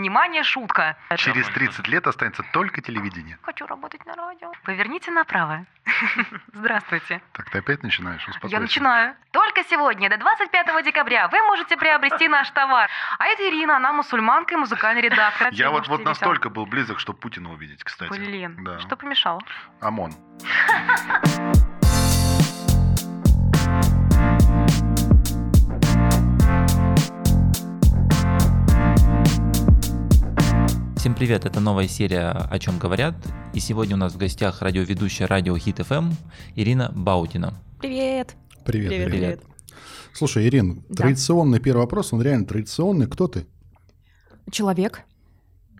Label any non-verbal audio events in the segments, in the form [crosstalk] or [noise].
внимание, шутка. Через 30 лет останется только телевидение. Хочу работать на радио. Поверните направо. [laughs] Здравствуйте. Так, ты опять начинаешь? Успокойся. Я начинаю. Только сегодня, до 25 декабря, вы можете приобрести наш товар. А это Ирина, она мусульманка и музыкальный редактор. Я вот, вот настолько был близок, что Путина увидеть, кстати. Блин, Да. что помешало? ОМОН. [laughs] Всем привет, это новая серия «О чем говорят». И сегодня у нас в гостях радиоведущая радио Хит ФМ Ирина Баутина. Привет. Привет, Привет, Ирина. привет. Слушай, Ирин, Да. традиционный первый вопрос, он реально традиционный. Кто ты? Человек.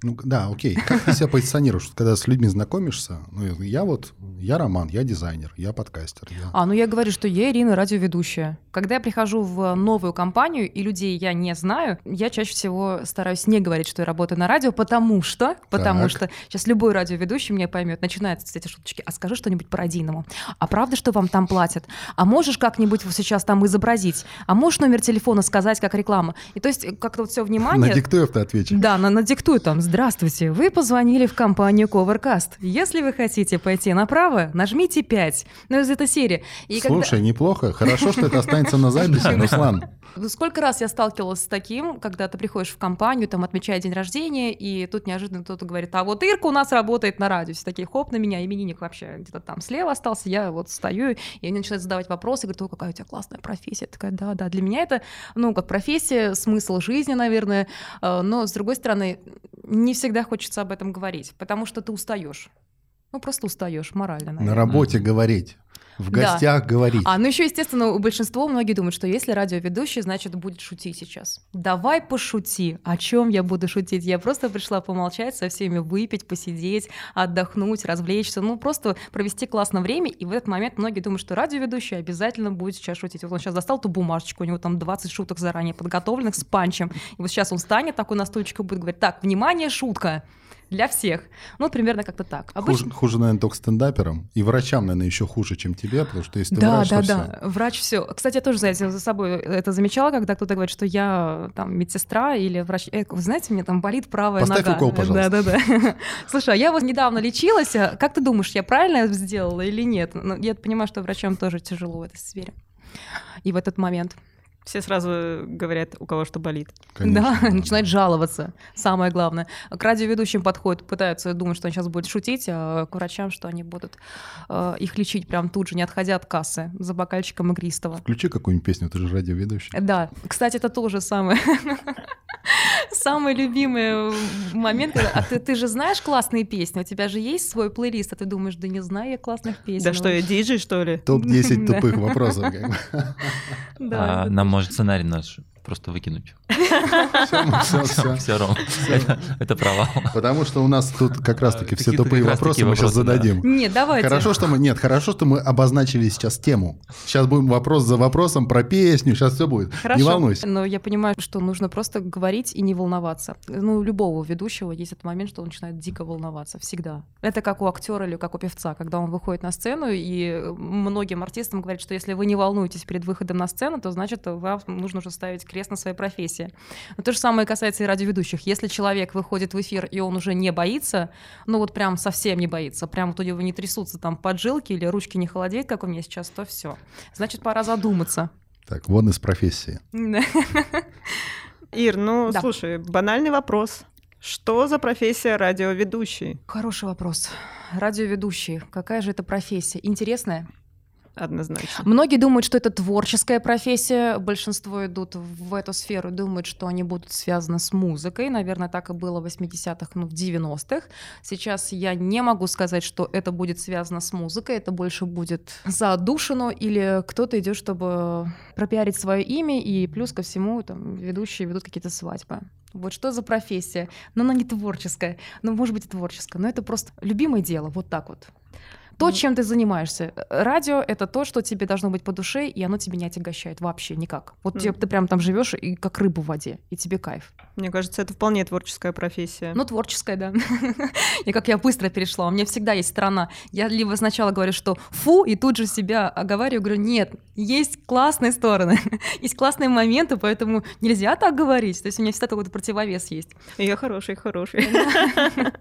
Ну, да, окей. Как ты себя позиционируешь, когда с людьми знакомишься? Ну, я вот, я Роман, я дизайнер, я подкастер. я- А, ну я говорю, что я Ирина, радиоведущая. Когда я прихожу в новую компанию, и людей я не знаю, я чаще всего стараюсь не говорить, что я работаю на радио, потому что, потому Так. что сейчас любой радиоведущий меня поймет, начинаются эти шуточки, а скажи что-нибудь по родийному. А правда, что вам там платят? А можешь как-нибудь вот сейчас там изобразить? А можешь номер телефона сказать, как реклама? И то есть как-то вот все внимание... На диктуев ты ответишь. Да, на, надиктуй там. Здравствуйте, вы позвонили в компанию Covercast. Если вы хотите пойти направо, нажмите 5. Ну, из этой серии. И когда- Слушай, неплохо. Хорошо, что это останется на записи, Руслан. Ну, Сколько раз я сталкивалась с таким, когда ты приходишь в компанию, там, отмечая день рождения, и тут неожиданно кто-то говорит, а вот Ирка у нас работает на радио. Все такие, хоп, на меня, именинник вообще где-то там слева остался, я вот стою, и они начинают задавать вопросы, говорят, о, какая у тебя классная профессия. Я такая, да, да, для меня это, ну, как профессия, смысл жизни, наверное, Э, но, с другой стороны, не всегда хочется об этом говорить, потому что ты устаешь. Ну, просто устаешь морально, На наверное. работе говорить, в Да. гостях говорить. А, ну еще, естественно, у большинства многие думают, что если радиоведущий, значит, будет шутить сейчас. Давай пошути. О чем я буду шутить? Я просто пришла помолчать со всеми, выпить, посидеть, отдохнуть, развлечься, ну просто провести классное время. И в этот момент многие думают, что радиоведущий обязательно будет сейчас шутить. Вот он сейчас достал ту бумажечку, у него там 20 шуток заранее подготовленных с панчем. И вот сейчас он встанет такой на стульчику и будет говорить, так, внимание, шутка для всех. Ну, примерно как-то так. Хуже, хуже, наверное, только стендаперам. И врачам, наверное, еще хуже, чем тебе, потому что если ты Да, врач, да, то да. Врач все. Кстати, я тоже за, этим- за собой это замечала, когда кто-то говорит, что я там медсестра или врач. Э, вы знаете, меня там болит правая Поставь нога. укол, пожалуйста. Да, да, да. [laughs] Слушай, а я вот недавно лечилась. а Как ты думаешь, я правильно это сделала или нет? Ну, я понимаю, что врачам тоже тяжело в этой сфере. И в этот момент. Все сразу говорят, у кого что болит. Конечно, да, начинает жаловаться. Самое главное. К радиоведущим подходят, пытаются думать, что он сейчас будет шутить, а к врачам, что они будут э, их лечить прям тут же, не отходя от кассы, за бокальчиком игристого. Включи какую-нибудь песню, ты же радиоведущий. Да, кстати, это тоже самый [laughs] самый любимый момент. когда- А ты, ты же знаешь классные песни? У тебя же есть свой плейлист, а ты думаешь, да не знаю я классных песен. Да что, я диджей, что ли? Топ-10 [laughs] Да. тупых вопросов. [laughs] А, нам может сценарий наш просто выкинуть. Всё, всё. Все, Ром, это, провал. Потому что у нас тут как раз-таки все тупые вопросы мы сейчас зададим. Нет, давайте. Хорошо, что мы... Нет, хорошо, что мы обозначили сейчас тему. Сейчас будем вопрос за вопросом про песню, сейчас все будет. Не волнуйся. Но я понимаю, что нужно просто говорить и не волноваться. Ну, у любого ведущего есть этот момент, что он начинает дико волноваться. Всегда. Это как у актера или как у певца, когда он выходит на сцену, и многим артистам говорят, что если вы не волнуетесь перед выходом на сцену, то значит, вам нужно уже ставить крест на своей профессии. Но то же самое касается и радиоведущих. Если человек выходит в эфир, и он уже не боится, ну вот прям совсем не боится, прям вот у него не трясутся там поджилки или ручки не холодеют, как у меня сейчас, то все. Значит, пора задуматься. Так, вон из профессии. Ир, ну, Да. слушай, банальный вопрос. Что за профессия радиоведущий? Хороший вопрос. Радиоведущий. Какая же это профессия? Интересная? Однозначно. Многие думают, что это творческая профессия. Большинство идут в эту сферу, думают, что они будут связаны с музыкой. Наверное, так и было в 80-х, ну, в 90-х. Сейчас я не могу сказать, что это будет связано с музыкой. Это больше будет за отдушину или кто-то идет, чтобы пропиарить свое имя, и плюс ко всему там ведущие ведут какие-то свадьбы. Вот что за профессия? Ну, она не творческая. Ну, может быть, и творческая, но это просто любимое дело, вот так вот. То, чем ты занимаешься. Радио — это то, что тебе должно быть по душе, и оно тебе не отягощает вообще никак. Вот тебе- ты прям там живешь и как рыба в воде, и тебе кайф. Мне кажется, это вполне творческая профессия. Ну, творческая, да. [laughs] И как я быстро перешла. У меня всегда есть сторона. Я либо сначала говорю, что фу, и тут же себя оговариваю, говорю, нет, есть классные стороны, [laughs] есть классные моменты, поэтому нельзя так говорить. То есть у меня всегда такой противовес есть. И я хороший, хороший.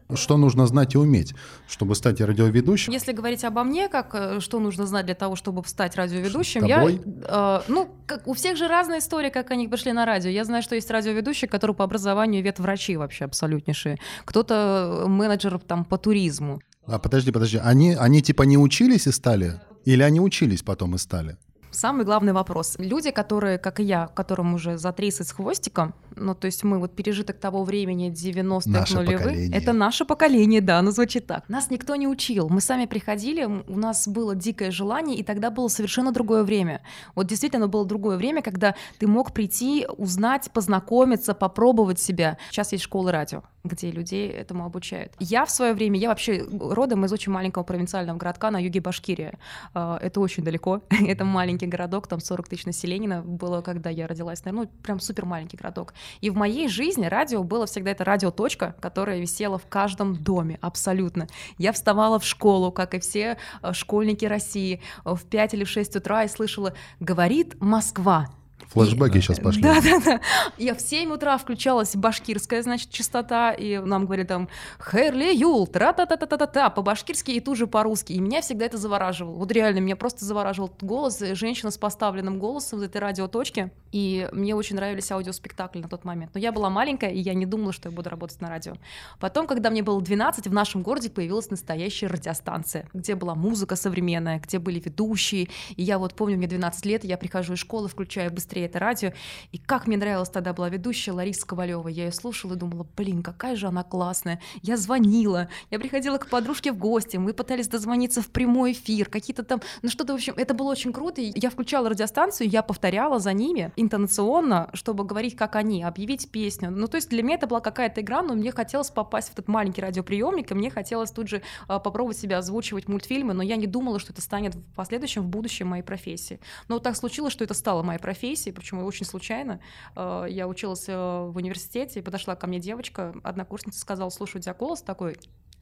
[laughs] Что нужно знать и уметь, чтобы стать радиоведущим? Если говорить обо мне, как э, что нужно знать для того, чтобы стать радиоведущим, я, э, ну, как, у всех же разная история, как они пришли на радио. Я знаю, что есть радиоведущие, которые по образованию ветврачи вообще абсолютнейшие. Кто-то э, менеджер там по туризму. А подожди, подожди, они, они типа не учились и стали? Или они учились потом и стали? Самый главный вопрос. Люди, которые, как и я, которым уже за 30 с хвостиком, ну, то есть мы вот пережиток того времени 90-х, Наше нулевых, поколение. это наше поколение, да, оно звучит так. Нас никто не учил. Мы сами приходили, у нас было дикое желание, и тогда было совершенно другое время. Вот действительно было другое время, когда ты мог прийти, узнать, познакомиться, попробовать себя. Сейчас есть школы радио, где людей этому обучают. Я в свое время, я вообще родом из очень маленького провинциального городка на юге Башкирии. А, Это очень далеко. [laughs] Это маленький городок, там 40 тысяч населения было, когда я родилась. Наверное, ну, прям супер маленький городок. И в моей жизни радио было всегда это радиоточка, которая висела в каждом доме, абсолютно. Я вставала в школу, как и все э, школьники России, э, в 5 или в 6 утра и слышала «Говорит Москва». Флэшбэки сейчас пошли. Да, да, да. Я в 7 утра включалась башкирская, значит, частота, и нам говорили там «Херли Юл», тра-та-та-та-та-та, по-башкирски и тут же по-русски. И меня всегда это завораживало. Вот реально, меня просто завораживал голос, э, женщина с поставленным голосом в этой радиоточке. И мне очень нравились аудиоспектакли на тот момент. Но я была маленькая, и я не думала, что я буду работать на радио. Потом, когда мне было 12, в нашем городе появилась настоящая радиостанция, где была музыка современная, где были ведущие. И я вот помню, мне 12 лет, и я прихожу из школы, включаю быстрее это радио. И как мне нравилась тогда была ведущая Лариса Ковалева. Я ее слушала и думала, блин, какая же она классная. Я звонила, я приходила к подружке в гости, мы пытались дозвониться в прямой эфир, какие-то там, ну что-то, в общем, это было очень круто. И я включала радиостанцию, я повторяла за ними интонационно, чтобы говорить, как они, объявить песню. Ну, то есть для меня это была какая-то игра, но мне хотелось попасть в этот маленький радиоприемник, и мне хотелось тут же а, попробовать себя озвучивать мультфильмы, но я не думала, что это станет в последующем, в будущем моей профессией. Но вот так случилось, что это стало моей профессией, причем очень случайно. Э, Я училась э, в университете, и подошла ко мне девочка, однокурсница, сказала, слушай, у тебя голос такой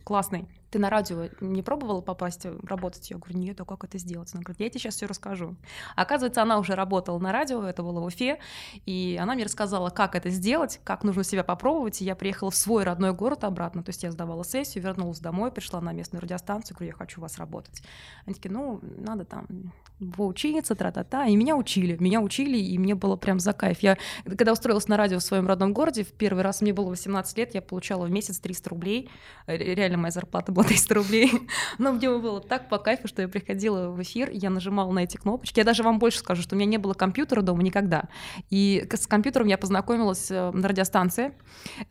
классный. Ты на радио не пробовала попасть э, работать? Я говорю, нет, а как это сделать? Она говорит, я тебе сейчас все расскажу. Оказывается, она уже работала на радио, это было в Уфе, и она мне рассказала, как это сделать, как нужно себя попробовать. И я приехала в свой родной город обратно, то есть я сдавала сессию, вернулась домой, пришла на местную радиостанцию, говорю, я хочу у вас работать. Они такие, ну, надо там поучиться, тра-та-та. И меня учили, меня учили, и мне было прям за кайф. Я, когда устроилась на радио в своем родном городе, в первый раз мне было 18 лет, я получала в месяц 300 рублей. Ре- Реально моя зарплата была [laughs] 300 рублей. Но мне было так по кайфу, что я приходила в эфир, я нажимала на эти кнопочки. Я даже вам больше скажу, что у меня не было компьютера дома никогда. И с компьютером я познакомилась э, на радиостанции.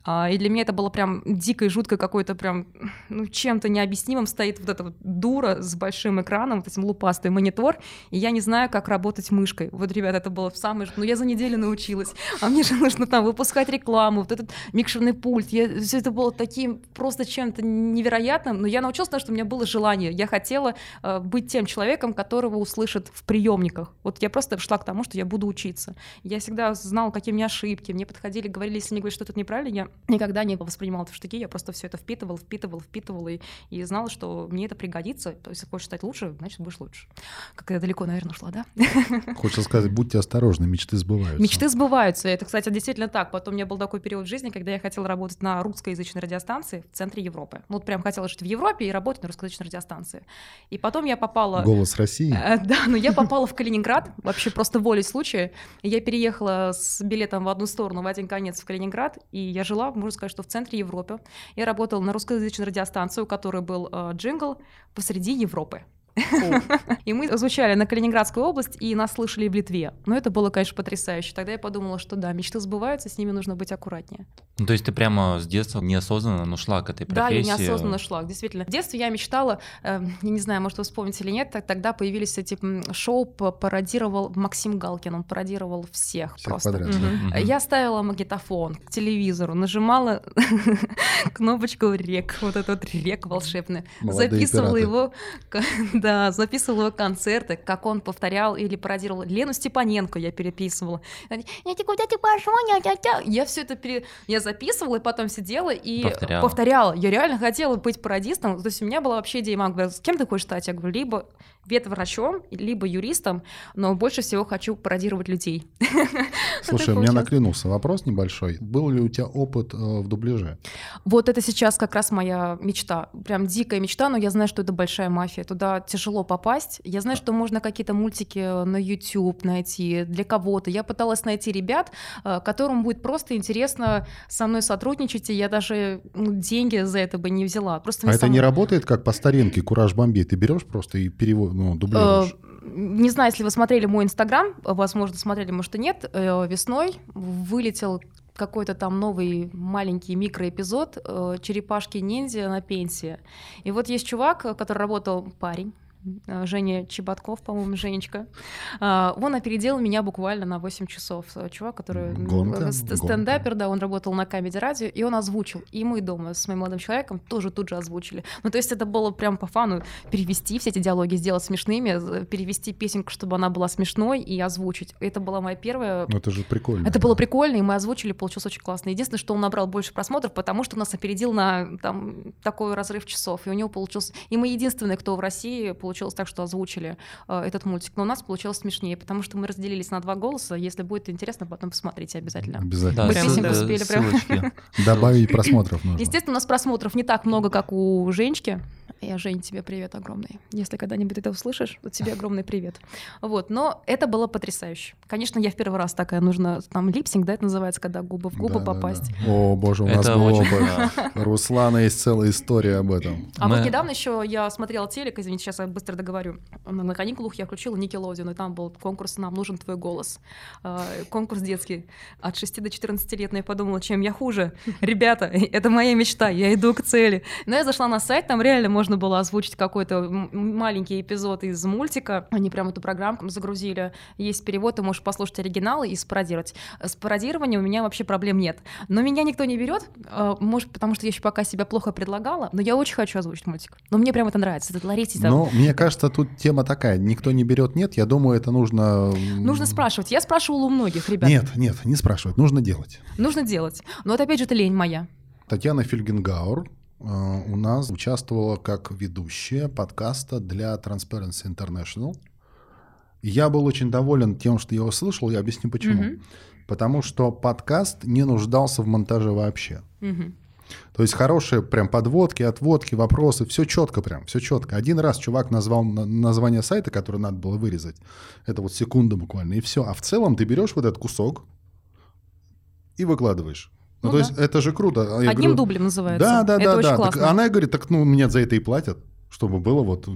А, И для меня это было прям дико и жутко какой-то прям, ну, чем-то необъяснимым стоит вот эта вот дура с большим экраном, вот этим лупастый монитор, и я не знаю, как работать мышкой. Вот, ребят, это было в самый... Ну, я за неделю научилась. А мне же нужно там выпускать рекламу, вот этот микшерный пульт. Я... Все это было таким просто чем-то невероятным. Но я научилась, потому что у меня было желание. Я хотела э, быть тем человеком, которого услышат в приемниках. Вот я просто шла к тому, что я буду учиться. Я всегда знала, какие у меня ошибки. Мне подходили, говорили, если мне говорят, что тут неправильно, я никогда не воспринимала это в штыки. Я просто все это впитывала, впитывала, впитывала и, и знала, что мне это пригодится. То есть, если хочешь стать лучше, значит, будешь лучше. Как я далеко, наверное, ушла, да? [laughs] Хочется сказать, будьте осторожны, мечты сбываются. Мечты сбываются. Это, кстати, действительно так. Потом у меня был такой период в жизни, когда я хотела работать на русскоязычной радиостанции в центре Европы. Ну, вот прям хотела жить в Европе и работать на русскоязычной радиостанции. И потом я попала... Голос России. Э, Да, но я попала в Калининград, вообще просто волей случая. Я переехала с билетом в одну сторону, в один конец в Калининград, и я жила, можно сказать, что в центре Европы. Я работала на русскоязычной радиостанции, у которой был э, джингл «Посреди Европы». [laughs] И мы звучали на Калининградскую область, и нас слышали в Литве. Но это было, конечно, потрясающе. Тогда я подумала, что да, мечты сбываются, с ними нужно быть аккуратнее. Ну, то есть ты прямо с детства неосознанно ну, шла к этой Да, я профессии? неосознанно шла. Действительно. В детстве я мечтала, э, я не знаю, может, вы вспомните или нет, тогда появились эти шоу, пародировал Максим Галкин, он пародировал всех, Всех просто. подряд. Я ставила магнитофон к телевизору, нажимала [laughs] кнопочку рек, вот этот вот рек волшебный, записывала его, [laughs] да, записывала его концерты, как он повторял или пародировал. Лену Степаненко я переписывала. «Я тебе куда ты пошел, ня-ня-ня». Я все это пере... я записывала и потом сидела и Повторяла. повторяла. Я реально хотела быть пародистом. То есть у меня была вообще идея, говорит, с кем ты хочешь стать? Я говорю, либо ветврачом, либо юристом, но больше всего хочу пародировать людей. [laughs] Слушай, Так у меня наклюнулся вопрос небольшой. Был ли у тебя опыт э, в дубляже? Вот это сейчас как раз моя мечта. Прям дикая мечта, но я знаю, что это большая мафия. Туда тяжело попасть. Я знаю, что можно какие-то мультики на YouTube найти для кого-то. Я пыталась найти ребят, э, которым будет просто интересно со мной сотрудничать, и я даже ну, деньги за это бы не взяла. Просто А это не работает как по старинке «Кураж бомби». Ты берешь просто и перевод, ну, дублируешь. Э, Не знаю, если вы смотрели мой инстаграм, возможно, смотрели, может и нет, э, весной вылетел какой-то там новый маленький микроэпизод э, «Черепашки-ниндзя на пенсии». И вот есть чувак, который работал, парень, Женя Чеботков, по-моему, Женечка. А, Он опередил меня буквально на 8 часов. Э, Чувак, который Гонка, э, ст- гонка. стендапер, да, он работал на Камеди Радио, и он озвучил. И мы дома с моим молодым человеком тоже тут же озвучили. Ну, то есть это было прям по фану перевести все эти диалоги, сделать смешными, перевести песенку, чтобы она была смешной, и озвучить. Это была моя первая Ну, это же прикольно. это было прикольно, и мы озвучили, получилось очень классно. Единственное, что он набрал больше просмотров, потому что нас опередил на там, такой разрыв часов, и у него получился... И мы единственные, кто в России получилось так, что озвучили э, этот мультик. Но у нас получилось смешнее, потому что мы разделились на два голоса. Если будет интересно, потом посмотрите обязательно. Обязательно. Мы ссыл- песенку э, спели прям. Добавить просмотров нужно. Естественно, у нас просмотров не так много, как у Женечки. Я, Жень, тебе привет огромный. Если когда-нибудь это услышишь, то тебе огромный привет. Вот, но это было потрясающе. Конечно, я в первый раз такая, нужно там липсинг, да, это называется, когда губы в губы Да, да, попасть. да. О, боже, у нас Это был очень... опыт. [laughs] да. У Руслана есть целая история об этом. А Мы- вот недавно еще я смотрела телек, извините, сейчас я быстро договорю. На, на каникулах я включила Никелодион, и там был конкурс «Нам нужен твой голос». А, конкурс детский от 6 до 14 лет, но я подумала, чем я хуже. Ребята, [laughs] это моя мечта, я иду к цели. Но я зашла на сайт, там реально можно было озвучить какой-то маленький эпизод из мультика. Они прям эту программку загрузили. Есть перевод, ты можешь послушать оригиналы и спародировать. С пародированием у меня вообще проблем нет. Но меня никто не берет, э, может, потому что я еще пока себя плохо предлагала, но я очень хочу озвучить мультик. Но мне прям это нравится. Это Ларетти там. Но мне кажется, тут тема такая. Никто не берет, нет. Я думаю, это нужно... Нужно спрашивать. Я спрашивала у многих ребят. Нет, нет, не спрашивать. Нужно делать. Нужно делать. Но вот опять же, это лень моя. Татьяна Фельгенгауэр у нас участвовала как ведущая подкаста для Transparency International. Я был очень доволен тем, что я услышал, я объясню почему. Мгм. Потому что подкаст не нуждался в монтаже вообще. Мгм. То есть хорошие прям подводки, отводки, вопросы, все четко прям, все четко. Один раз чувак назвал на- название сайта, который надо было вырезать. Это вот секунда буквально, и все. А в целом ты берешь вот этот кусок и выкладываешь. Ну, Ну то да. есть это же круто. А я Одним говорю, дублем называется. Да, да, это да, очень да. Так классно. она говорит, так ну мне за это и платят, чтобы было вот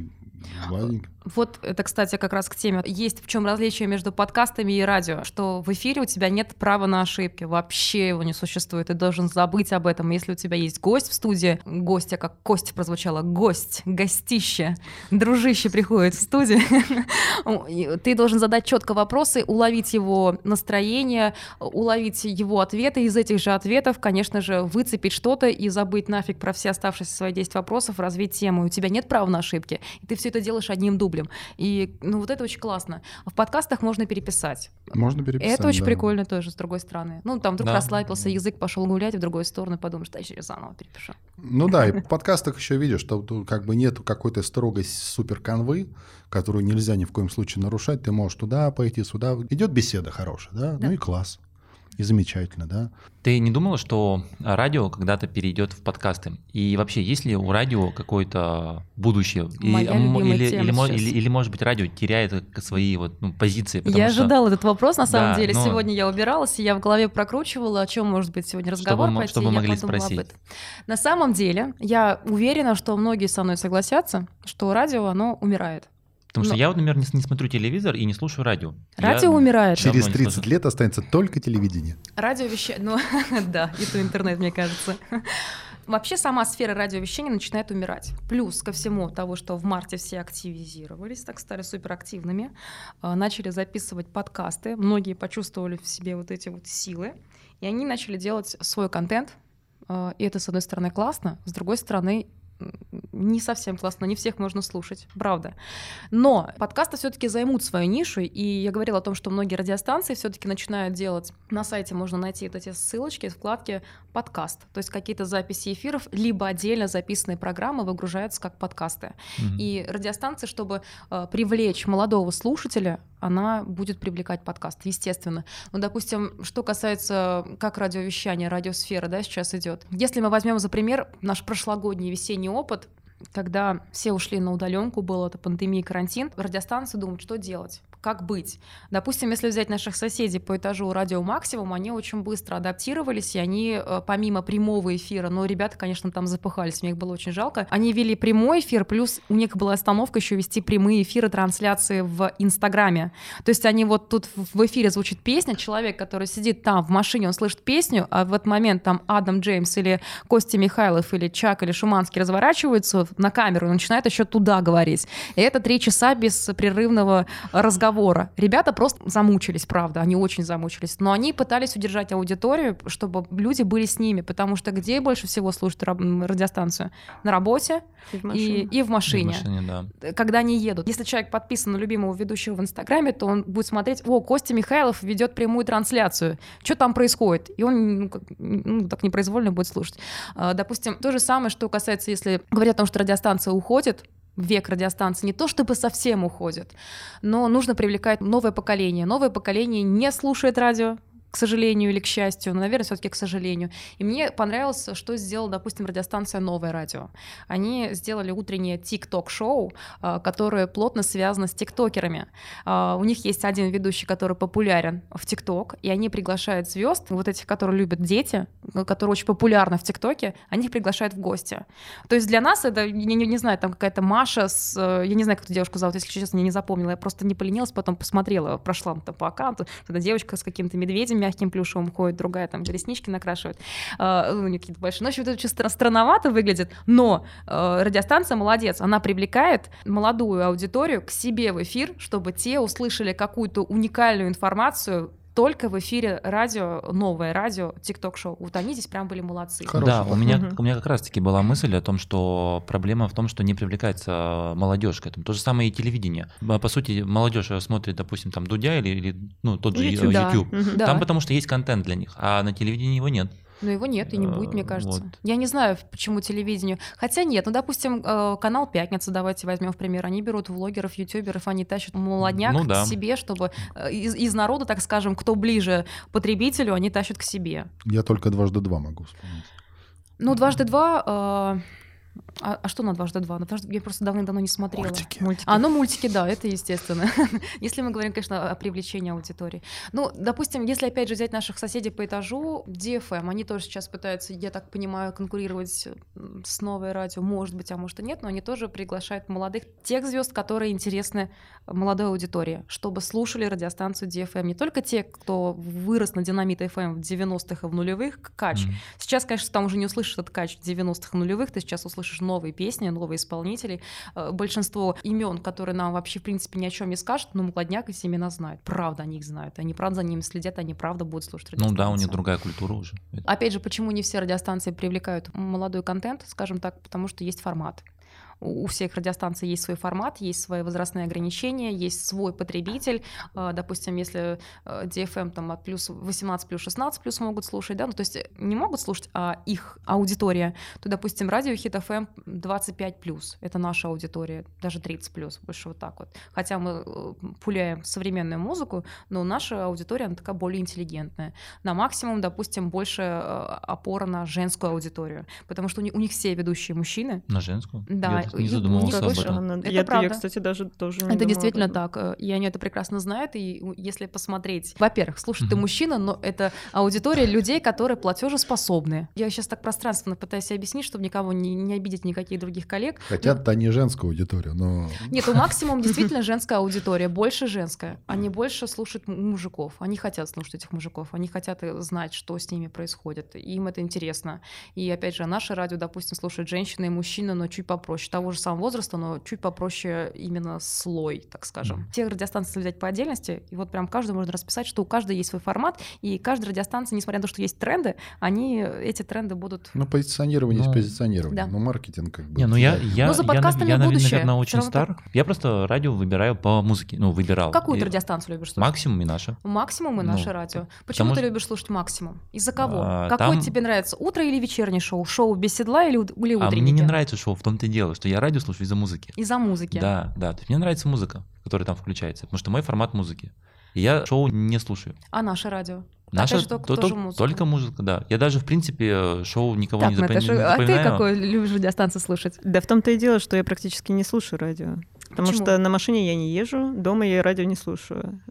гладенько. Вот это, кстати, как раз к теме. Есть в чем различие между подкастами и радио, что в эфире у тебя нет права на ошибки, вообще его не существует, ты должен забыть об этом. Если у тебя есть гость в студии, гостя, как кость прозвучало, гость, гостище, дружище приходит в студию, [laughs] ты должен задать четко вопросы, уловить его настроение, уловить его ответы, из этих же ответов, конечно же, выцепить что-то и забыть нафиг про все оставшиеся свои 10 вопросов, развить тему. У тебя нет права на ошибки, и ты все это делаешь одним дублем. И ну вот это очень классно. В подкастах можно переписать. Можно переписать. это очень да. прикольно тоже, с другой стороны. Ну, там вдруг Да. расслабился, язык пошел гулять в другую сторону, подумаешь, да, еще заново перепишу. Ну да, и в подкастах еще видишь, что тут как бы нет какой-то строгой супер канвы, которую нельзя ни в коем случае нарушать. Ты можешь туда пойти, сюда. Идет беседа хорошая, да? Да. Ну и класс. И замечательно, да? Ты не думала, что радио когда-то перейдет в подкасты? И вообще, есть ли у радио какое-то будущее? И- Моя м- любимая или, тема или, сейчас. или, или, может быть, радио теряет свои вот, ну, позиции? я что- ожидала этот вопрос, на самом Да, деле. но- Сегодня я убиралась, и я в голове прокручивала, о чем может быть сегодня разговор Чтобы пойти, чтобы и я могли об спросить. этом. На самом деле, я уверена, что многие со мной согласятся, что радио, оно умирает. Потому что Но- я, вот, например, не, не смотрю телевизор и не слушаю радио. Радио Я умирает. Через не 30 слушаю. лет останется только телевидение. Радиовещание, ну [laughs] да, и то интернет, мне кажется. [laughs] Вообще сама сфера радиовещания начинает умирать. Плюс ко всему того, что в марте все активизировались, так стали суперактивными, э, начали записывать подкасты, многие почувствовали в себе вот эти вот силы, и они начали делать свой контент, Э, и это, с одной стороны, классно, с другой стороны, не совсем классно, не всех можно слушать, правда. Но подкасты все-таки займут свою нишу, и я говорила о том, что многие радиостанции все-таки начинают делать. На сайте можно найти вот эти ссылочки, вкладки подкаст, то есть какие-то записи эфиров, либо отдельно записанные программы выгружаются как подкасты. Мгм. И радиостанция, чтобы э, привлечь молодого слушателя, она будет привлекать подкаст, естественно. Ну, допустим, что касается как радиовещания, радиосфера, да, сейчас идет. Если мы возьмем за пример наш прошлогодний весенний опыт, когда все ушли на удаленку, была это пандемия, карантин, радиостанции думают, что делать, как быть. Допустим, если взять наших соседей по этажу радио Максимум, они очень быстро адаптировались, и они э, помимо прямого эфира, но ребята, конечно, там запыхались, мне их было очень жалко, они вели прямой эфир, плюс у них была остановка еще вести прямые эфиры, трансляции в Инстаграме. То есть они вот тут в эфире звучит песня, человек, который сидит там в машине, он слышит песню, а в этот момент там Адам Джеймс или Костя Михайлов или Чак или Шуманский разворачиваются на камеру и начинают еще туда говорить. И это три часа беспрерывного разговора. Ребята просто замучились, правда, они очень замучились. Но они пытались удержать аудиторию, чтобы люди были с ними, потому что где больше всего слушают радиостанцию? На работе И в и, машине. и в В машине машине, да. когда они едут. Если человек подписан на любимого ведущего в Инстаграме, то он будет смотреть, о, Костя Михайлов ведет прямую трансляцию, что там происходит? И он ну, как- ну, так непроизвольно будет слушать. А, Допустим, то же самое, что касается, если говорят о том, что радиостанция уходит, век радиостанции не то чтобы совсем уходит, но нужно привлекать новое поколение. Новое поколение не слушает радио, к сожалению или к счастью, но, наверное, все-таки к сожалению. И мне понравилось, что сделала, допустим, радиостанция «Новое радио». Они сделали утреннее тик-ток-шоу, а, которое плотно связано с тиктокерами. А, У них есть один ведущий, который популярен в тикток, и они приглашают звезд, вот этих, которые любят дети, которые очень популярны в тиктоке, они их приглашают в гости. То есть для нас это, я не, не знаю, там какая-то Маша с... э, Я не знаю, как эту девушку зовут, если честно, я не запомнила. Я просто не поленилась, потом посмотрела, прошла там по аккаунту. Эта девочка с каким-то медведем мягким плюшевым ходит, другая там реснички накрашивает. А, ну, какие-то большие. Ну, в общем, это очень стра- странновато выглядит, но э, радиостанция молодец. Она привлекает молодую аудиторию к себе в эфир, чтобы те услышали какую-то уникальную информацию только в эфире радио, новое радио, тикток-шоу. Вот они здесь прям были молодцы. Хороший да, у меня, у меня как раз-таки была мысль о том, что проблема в том, что не привлекается молодежь к этому. То же самое и телевидение. По сути, молодежь смотрит, допустим, там Дудя или, или, ну, тот же YouTube, э. YouTube. Да. Там потому что есть контент для них, а на телевидении его нет. Но его нет и не будет, мне Э, кажется. вот. Я не знаю, почему телевидению. Хотя нет, ну, допустим, э, канал «Пятница», давайте возьмем в пример. Они берут влогеров, ютуберов, они тащат молодняк Ну да. к себе, чтобы э, из, из народа, так скажем, кто ближе потребителю, они тащат к себе. Я только дважды два могу вспомнить. Ну, дважды два... э, а, а что на дважды два? На дважды- Я просто давно-давно не смотрела. Мультики. Мультики. А, ну мультики, да, это естественно. [laughs] если мы говорим, конечно, о привлечении аудитории. Ну, допустим, если опять же взять наших соседей по этажу, DFM, они тоже сейчас пытаются, я так понимаю, конкурировать с новой радио, может быть, а может и нет, но они тоже приглашают молодых, тех звезд, которые интересны молодой аудитории, чтобы слушали радиостанцию DFM. Не только те, кто вырос на Динамит FM в 90-х и в нулевых, кач. Мгм. Сейчас, конечно, там уже не услышишь этот кач 90-х и нулевых, ты сейчас услышишь новые песни, новые исполнители. Э, Большинство имен, которые нам вообще, в принципе, ни о чем не скажут, но молодняк эти имена знают. Правда, они их знают. Они правда за ними следят, они правда будут слушать Ну да, у них радиостанцию. другая культура уже. Опять же, почему не все радиостанции привлекают молодой контент, скажем так, потому что есть формат. У всех радиостанций есть свой формат, есть свои возрастные ограничения, есть свой потребитель. Э, Допустим, если э, DFM там от плюс 18 плюс 16 плюс могут слушать, да, ну то есть э, не могут слушать, а их аудитория, то, допустим, радио Хит FM 25 плюс, это наша аудитория, даже 30 плюс, больше вот так вот. Хотя мы э, пуляем современную музыку, но наша аудитория, она такая более интеллигентная на максимум, допустим, больше опора на женскую аудиторию, потому что у них, у них все ведущие мужчины. На женскую? Да, Я не задумывался об этом. Это я, я, правда. кстати, даже тоже не Это действительно так. э, И они это прекрасно знают. И если посмотреть, во-первых, слушай, ты мужчина, но это аудитория людей, которые платежеспособны. Я сейчас так пространственно пытаюсь объяснить, чтобы никого не, не обидеть никаких других коллег. Хотят-то они женскую аудиторию, но... Нет, у максимум [laughs] действительно женская аудитория, больше женская. Они больше слушают мужиков. Они хотят слушать этих мужиков. Они хотят э, знать, что с ними происходит. Им это интересно. И опять же, наше радио, допустим, слушают женщины и мужчины, но чуть попроще. Того же самого возраста, но чуть попроще именно слой, так скажем. Те радиостанции взять по отдельности, и вот прям каждую можно расписать, что у каждой есть свой формат, и каждая радиостанция, несмотря на то, что есть тренды, они, эти тренды будут... Ну, позиционирование Ну, есть позиционирование. да. Ну, маркетинг как бы... Не, ну я, я, Но за я, подкастами я, навер- будущее. наверное, очень стар. Я просто радио выбираю по музыке. Ну, выбирал. Какую ты И радиостанцию любишь слушать? Максимум и наша. Максимум и Ну, наше радио. Почему потому ты любишь слушать максимум? Из-за кого? А, Какой там- тебе нравится? Утро или вечернее шоу? Шоу без седла или, или А утренники? мне не нравится шоу, в том-то и дело, что я радио слушаю из-за музыки. Из-за музыки. Да, да. То есть мне нравится музыка, которая там включается, потому что мой формат музыки. И я шоу не слушаю. А наше радио? Наша Опять же, только, то- тоже то- музыка. только музыка, да. Я даже, в принципе, шоу никого Так, не, запом- Наташа, не а ты запоминаю. какой любишь радиостанцию слушать? Да в том-то и дело, что я практически не слушаю радио. Потому Почему? что на машине я не езжу, дома я радио не слушаю.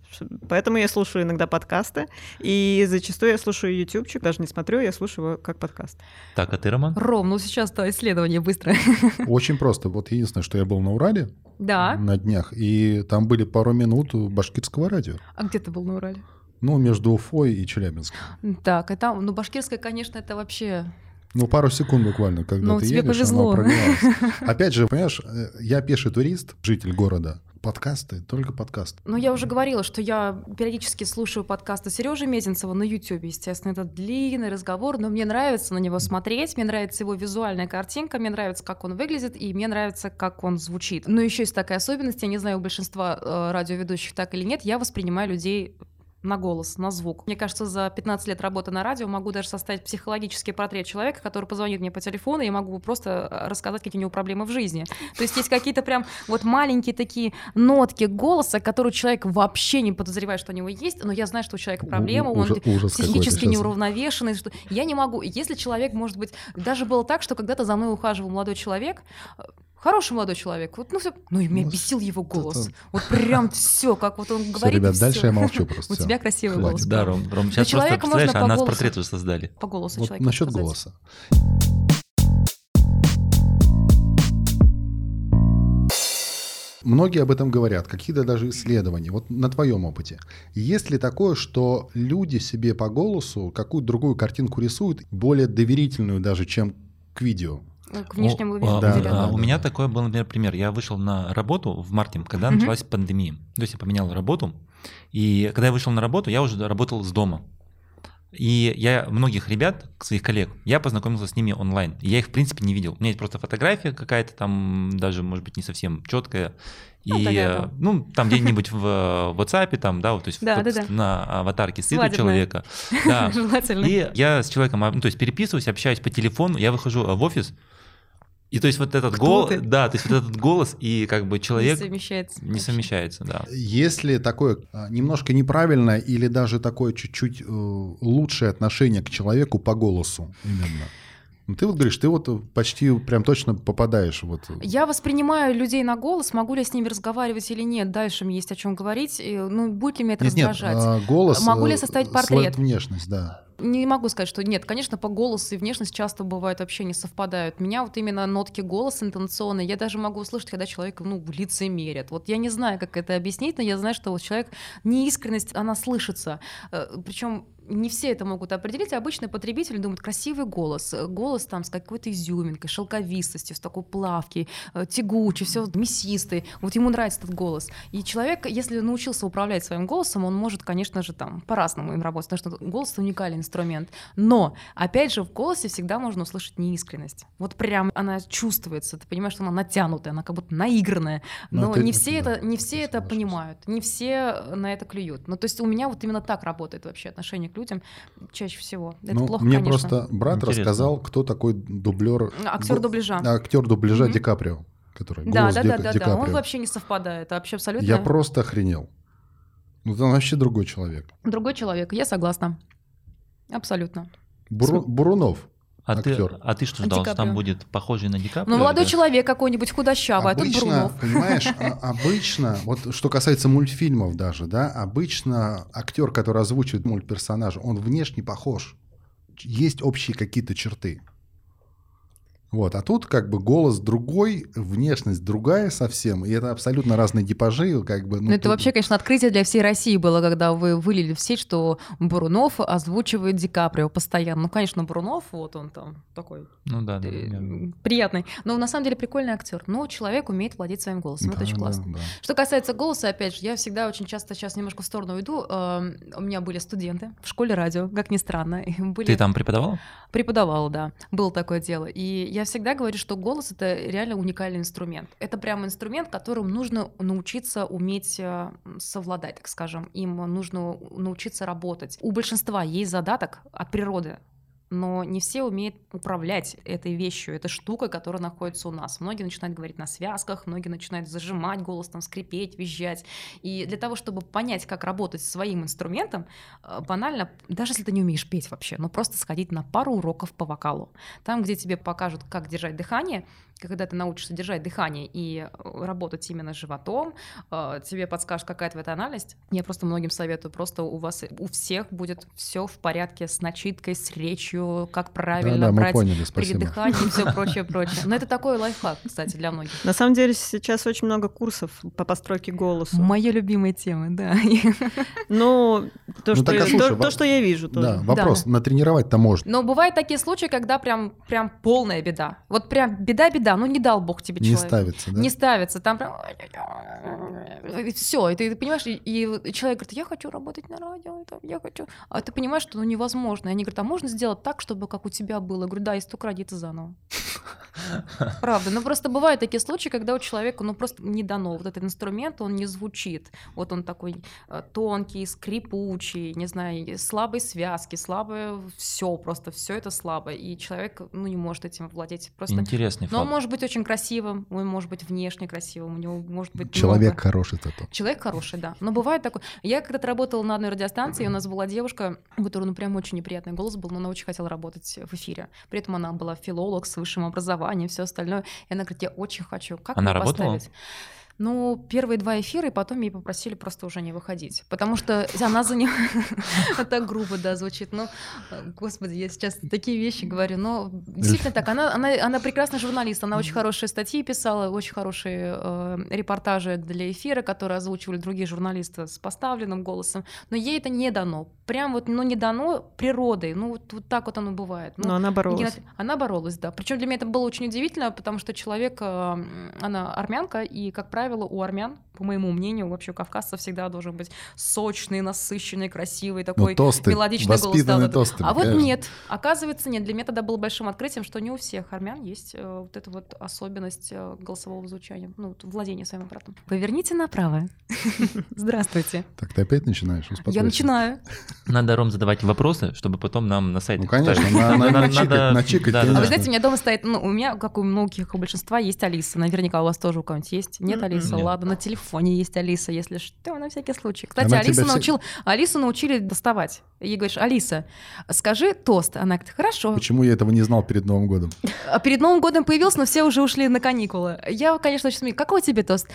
Поэтому я слушаю иногда подкасты. И зачастую я слушаю ютубчик, даже не смотрю, я слушаю его как подкаст. Так, а ты, Роман? Ром, ну сейчас то исследование быстро. [laughs] Очень просто. Вот единственное, что я был на Урале да. на днях, и там были пару минут башкирского радио. А где ты был на Урале? Ну, между Уфой и Челябинском. Так, и там, ну, башкирская, конечно, это вообще... Ну, пару секунд буквально, когда Ну, ты тебе едешь, повезло. пробивалось. Опять же, понимаешь, э, я пеший турист, житель города. Подкасты, только подкасты. Ну, я уже говорила, что я периодически слушаю подкасты Сережи Мезенцева на YouTube. Естественно, это длинный разговор, но мне нравится на него смотреть, мне нравится его визуальная картинка, мне нравится, как он выглядит, и мне нравится, как он звучит. Но еще есть такая особенность, я не знаю, у большинства э, радиоведущих так или нет, я воспринимаю людей на голос, на звук. Мне кажется, за 15 лет работы на радио могу даже составить психологический портрет человека, который позвонит мне по телефону, и я могу просто э, рассказать, какие у него проблемы в жизни. То есть есть какие-то прям вот маленькие такие нотки голоса, которые человек вообще не подозревает, что у него есть, но я знаю, что у человека проблема, он ужас- психически неуравновешенный. Что... Я не могу. Если человек, может быть, даже было так, что когда-то за мной ухаживал молодой человек, Хороший молодой человек. Вот, ну, всё- ну, и меня Ну, бесил его голос. это- Вот прям все, как вот он Все, говорит. и ребят, всё. дальше я молчу просто. [laughs] У тебя красивый Хватит. голос. Да. Ром, Ром, сейчас просто, представляешь, по а нас голосу. портрет уже создали. По голосу Вот человека. насчет голоса. Многие об этом говорят, какие-то даже исследования. Вот на твоем опыте. Есть ли такое, что люди себе по голосу какую-то другую картинку рисуют, более доверительную даже, чем к видео? Ну, К внешнему О, виду. Да, да, У меня такой был, например, пример. Я вышел на работу в марте, когда Мгм. началась пандемия. То есть я поменял работу. И когда я вышел на работу, я уже работал с дома. И я многих ребят, своих коллег, я познакомился с ними онлайн. И я их, в принципе, не видел. У меня есть просто фотография какая-то там, даже, может быть, не совсем четкая. И, Ну, э, да. ну, там где-нибудь в э, WhatsApp, там, да, вот, то есть Да, да, да. на аватарке стоит у человека. [laughs] Да. Желательно. И я с человеком, ну, то есть переписываюсь, общаюсь по телефону, я выхожу э, в офис, и то есть вот этот голос, да, то есть вот этот голос и как бы человек Не совмещается. не совмещается, да. Если такое а, немножко неправильное или даже такое чуть-чуть э, лучшее отношение к человеку по голосу именно. Ну, Ты вот говоришь, ты вот почти прям точно попадаешь вот. Я воспринимаю людей на голос, могу ли я с ними разговаривать или нет. Дальше мне есть о чем говорить. Ну, будет ли меня это Нет, нет, раздражать? а, голос. Могу ли э, составить портрет? Внешность, да. Не могу сказать, что нет. Конечно, по голосу и внешность часто бывают вообще не совпадают. Меня вот именно нотки голоса интонационные, я даже могу услышать, когда человек, ну, в лице мерят. Вот я не знаю, как это объяснить, но я знаю, что вот человек, неискренность, она слышится. Причем не все это могут определить. Обычный потребитель думает, красивый голос. э, Голос там с какой-то изюминкой, шелковистостью, с такой плавкой, э, тягучий, все мясистый. Вот ему нравится этот голос. И человек, если научился управлять своим голосом, он может, конечно же, там по-разному им работать, потому что голос — уникальный инструмент. Но, опять же, в голосе всегда можно услышать неискренность. Вот прям она чувствуется, ты понимаешь, что она натянутая, она как будто наигранная. Ну, Но это- не все да, это, не все это понимают, не все на это клюют. Ну, то есть у меня вот именно так работает вообще отношение к людям чаще всего. Это Ну, плохо, мне конечно. просто брат Интересно. рассказал, кто такой дублер. Актер дубляжа. Актер дубляжа Мгм. Ди Каприо, который Да, голос да, Ди, да, да, Ди да. Он вообще не совпадает, вообще абсолютно Я просто охренел. Ну, это вообще другой человек. другой человек. Я согласна. Абсолютно. Буру- Бурунов. А ты, а ты что Ди ждал, что там будет похожий на Ди Каприо, Ну, молодой или- человек какой-нибудь худощавый, а тут обычно, Брунов. понимаешь, [laughs] а- обычно, вот что касается мультфильмов даже, да, обычно актер, который озвучивает мультперсонажа, он внешне похож. Есть общие какие-то черты. Вот, а тут как бы голос другой, внешность другая совсем, и это абсолютно разные типажи, как бы. Ну, это тут- вообще, конечно, открытие для всей России было, когда вы вылили в сеть, что Бурунов озвучивает Ди Каприо постоянно. Ну, конечно, Бурунов, вот он там такой Ну да, да. э, приятный. Но на самом деле прикольный актер. Но человек умеет владеть своим голосом. это Да, очень да, классно. да. Что касается голоса, опять же, я всегда очень часто сейчас немножко в сторону уйду. Эм, У меня были студенты в школе радио, как ни странно. Были... Ты там преподавал? Преподавала, да. Было такое дело. И я всегда говорю, что голос — это реально уникальный инструмент. Это прям инструмент, которым нужно научиться уметь э, совладать, так скажем. Им нужно научиться работать. У большинства есть задаток от природы, но не все умеют управлять этой вещью, этой штукой, которая находится у нас. Многие начинают говорить на связках, многие начинают зажимать голос, там, скрипеть, визжать. И для того, чтобы понять, как работать своим инструментом, э, банально, даже если ты не умеешь петь вообще, но просто сходить на пару уроков по вокалу. Там, где тебе покажут, как держать дыхание, когда ты научишься держать дыхание и э, работать именно с животом, э, тебе подскажут, какая твоя тональность. Я просто многим советую, просто у вас, у всех будет все в порядке с начиткой, с речью, как правильно Да-да, мы брать поняли, при дыхании и все [laughs] прочее, прочее. Но это такой лайфхак, кстати, для многих. На самом деле сейчас очень много курсов по постройке голоса. Моя любимая тема, да. [laughs] Но то, Ну, что, так, а я, слушай, то, во- то, что я вижу тоже. Да, вопрос, натренировать-то можно. Но бывают такие случаи, когда прям, прям полная беда. Вот прям беда-беда, ну не дал бог тебе Не человек. ставится, да? Не ставится, там прям... Все, и ты понимаешь, и, и человек говорит, я хочу работать на радио, там, я хочу... А ты понимаешь, что ну невозможно. И они говорят, а можно сделать так, чтобы как у тебя было? Я говорю, да, если только родиться заново. Правда, ну просто бывают такие случаи, когда у человека ну просто не дано вот этот инструмент, он не звучит. Вот он такой тонкий, скрипучий, не знаю, слабые связки, слабое все, просто все это слабо. И человек ну не может этим владеть. Просто Интересный но факт. Может быть очень красивым, он может быть внешне красивым, у него может быть Человек много- хороший зато. Человек хороший, да. Но бывает такое. Я когда-то работала на одной радиостанции, и у нас была девушка, у которой, ну, прям очень неприятный голос был, но она очень хотела работать в эфире. При этом она была филолог с высшим образованием, все остальное. И она говорит, я очень хочу. Как Она работала? поставить? Ну, первые два эфира, и потом ей попросили просто уже не выходить. Потому что она за ним... [laughs] Так грубо, да, звучит. Ну, господи, я сейчас такие вещи говорю. Но действительно так, она, она, она прекрасный журналист, она очень хорошие статьи писала, очень хорошие э, репортажи для эфира, которые озвучивали другие журналисты с поставленным голосом. Но ей это не дано. Прям вот, ну, не дано природой. Ну, вот, вот так вот оно бывает. Ну, Но она боролась. генет- Она боролась, да. Причем для меня это было очень удивительно, потому что человек, э, она армянка, и, как правило, у армян, по моему мнению, вообще у кавказцев всегда должен быть сочный, насыщенный, красивый такой Ну, тосты, мелодичный голос. да, да. тосты. А вот конечно. нет. Оказывается, нет. Для меня тогда было большим открытием, что не у всех армян есть э, вот эта вот особенность э, голосового звучания, ну, вот владения своим аппаратом. Поверните направо. [laughs] Здравствуйте. Так ты опять начинаешь? Я начинаю. Надо, Ром, задавать вопросы, чтобы потом нам на сайт Ну, конечно, начикать, А вы знаете, у меня дома стоит, ну, у меня, как у многих, у большинства, есть Алиса. Наверняка у вас тоже у кого-нибудь есть. Нет, Алиса? Ладно, на телефоне есть Алиса, если что, на всякий случай. Кстати, Она Алиса тебя все- Алису научили доставать. Ей говоришь, Алиса, скажи тост. Она говорит, хорошо. Почему я этого не знал перед Новым годом? А перед Новым годом появился, но все уже ушли на каникулы. Я, конечно, очень смеюсь. Какой тебе тост?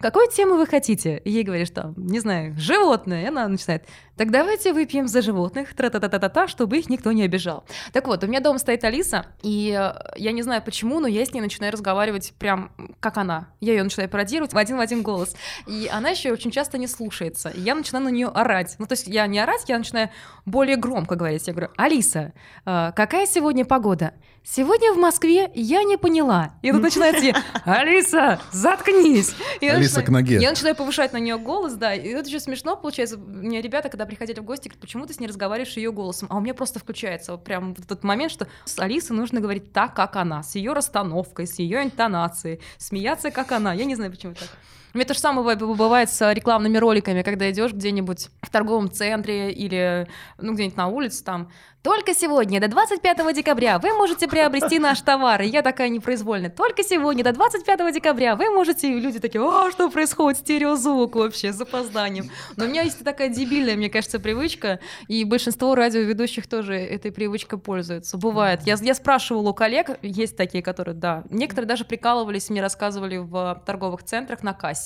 Какую тему вы хотите? Ей говоришь там, не знаю, животное. И она начинает, так давайте выпьем за животных, тра-та-та-та-та, чтобы их никто не обижал. Так вот, у меня дома стоит Алиса, и э, я не знаю почему, но я с ней начинаю разговаривать прям как она. Я ее начинаю пародировать в один в один голос. И она еще очень часто не слушается. И я начинаю на нее орать. Ну, то есть я не орать, я начинаю более громко говорить. Я говорю, Алиса, э, какая сегодня погода? Сегодня в Москве я не поняла. И тут начинается ей, Алиса, заткнись. И я Алиса начинаю- к ноге. Я начинаю повышать на нее голос, да. И это еще смешно получается. У меня ребята, когда приходили в гости, говорят, почему ты с ней разговариваешь ее голосом? А у меня просто включается вот прям вот этот момент, что с Алисой нужно говорить так, как она, с ее расстановкой, с ее интонацией, смеяться, как она. Я не знаю, почему так. Меня то же самое бывает с рекламными роликами, когда идешь где-нибудь в торговом центре или ну, где-нибудь на улице там. Только сегодня, до 25 декабря, вы можете приобрести наш товар. И я такая непроизвольная. Только сегодня, до 25 декабря, вы можете... И люди такие, а, что происходит? Стереозвук вообще, с запозданием. Но у меня есть такая дебильная, мне кажется, привычка, и большинство радиоведущих тоже этой привычкой пользуются. Бывает. Я, я спрашивала у коллег, есть такие, которые, да. Некоторые даже прикалывались, мне рассказывали в торговых центрах на кассе,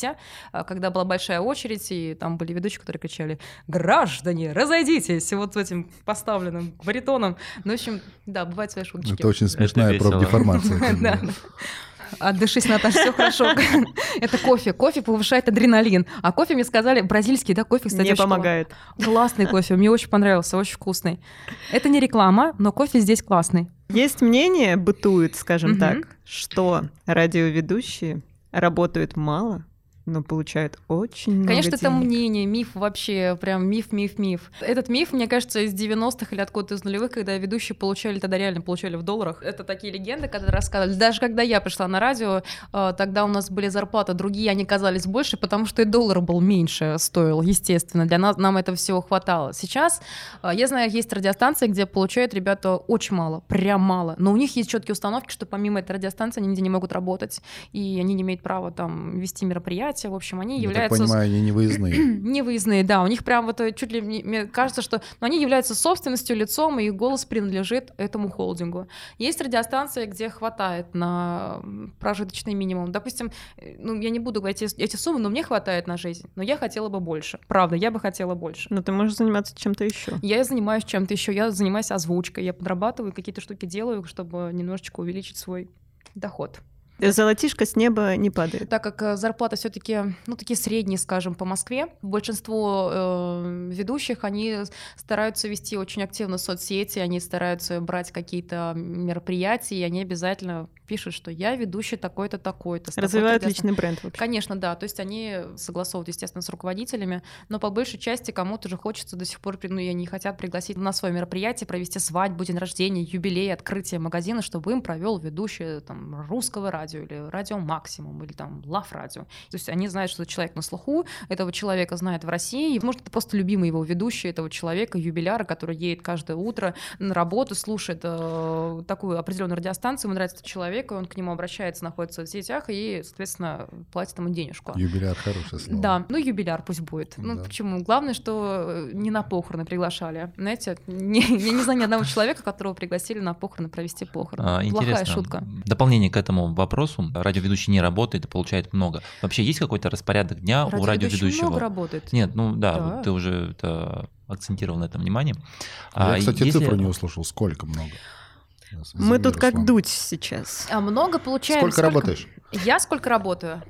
а, когда была большая очередь, и там были ведущие, которые кричали «Граждане, разойдитесь!» Вот этим поставленным баритоном. Ну, в общем, да, бывают свои шуточки. Это очень смешная профдеформация. [laughs] Отдышись, Наташа, все хорошо. [laughs] Это кофе. Кофе повышает адреналин. А кофе мне сказали, бразильский, да, кофе, кстати, Не помогает. Классный кофе, мне очень понравился, очень вкусный. Это не реклама, но кофе здесь классный. Есть мнение, бытует, скажем так, что радиоведущие работают мало, но получают очень много Конечно, это мнение, миф вообще, прям миф, миф, миф. Этот миф, мне кажется, из 90-х или откуда-то из нулевых, когда ведущие получали, тогда реально получали в долларах. Это такие легенды, когда рассказывали. Даже когда я пришла на радио, э, тогда у нас были зарплаты другие, они казались больше, потому что и доллар был меньше стоил, естественно. Для нас, нам этого всего хватало. Сейчас, э, я знаю, есть радиостанции, где получают ребята очень мало, прям мало. Но у них есть четкие установки, что помимо этой радиостанции они нигде не могут работать, и они не имеют права там вести мероприятия. В общем, они Я являются понимаю, они не выездные. [clears throat] не выездные, да, у них прям вот э, чуть ли, не- мне кажется, что ну, они являются собственностью, лицом, и их голос принадлежит этому холдингу. Есть радиостанции, где хватает на прожиточный минимум. Допустим, э, ну, я не буду говорить эти, эти суммы, но мне хватает на жизнь. Но я хотела бы больше. Правда, я бы хотела больше. Но ты можешь заниматься чем-то еще. Я занимаюсь чем-то еще, я занимаюсь озвучкой, я подрабатываю, какие-то штуки делаю, чтобы немножечко увеличить свой доход. Золотишко с неба не падает. Так как э, зарплаты все-таки, ну, такие средние, скажем, по Москве, большинство э, ведущих, они стараются вести очень активно соцсети, они стараются брать какие-то мероприятия, и они обязательно пишут, что я ведущий такой-то, такой-то. Развивают гостем». личный бренд вообще. Конечно, да. То есть они согласовывают, естественно, с руководителями, но по большей части кому-то же хочется до сих пор, ну, и они хотят пригласить на свое мероприятие, провести свадьбу, день рождения, юбилей, открытие магазина, чтобы им провел ведущий там, русского радио или радио Максимум или там Лав радио. То есть они знают, что человек на слуху, этого человека знают в России, и, может, это просто любимый его ведущий, этого человека, юбиляра, который едет каждое утро на работу, слушает э, такую определенную радиостанцию, ему нравится этот человек, и он к нему обращается, находится в соцсетях и, соответственно, платит ему денежку. Юбиляр хорошее слово. Да, ну юбиляр пусть будет. Ну Да. почему? Главное, что э, не на похороны приглашали. Знаете, не- [laughs] я не знаю ни одного человека, которого пригласили на похороны провести похороны. А, Плохая Интересно. шутка. Дополнение к этому вопросу. Радиоведущий не работает и получает много. Вообще есть какой-то распорядок дня у Радиоведущий радиоведущего? много работает. Нет, ну да, Да. вот ты уже это акцентировал на этом внимание. Я, А кстати, если- цифру не услышал. Сколько много? Мы тут как дуть сейчас. А много получаем. Сколько работаешь? Я сколько работаю?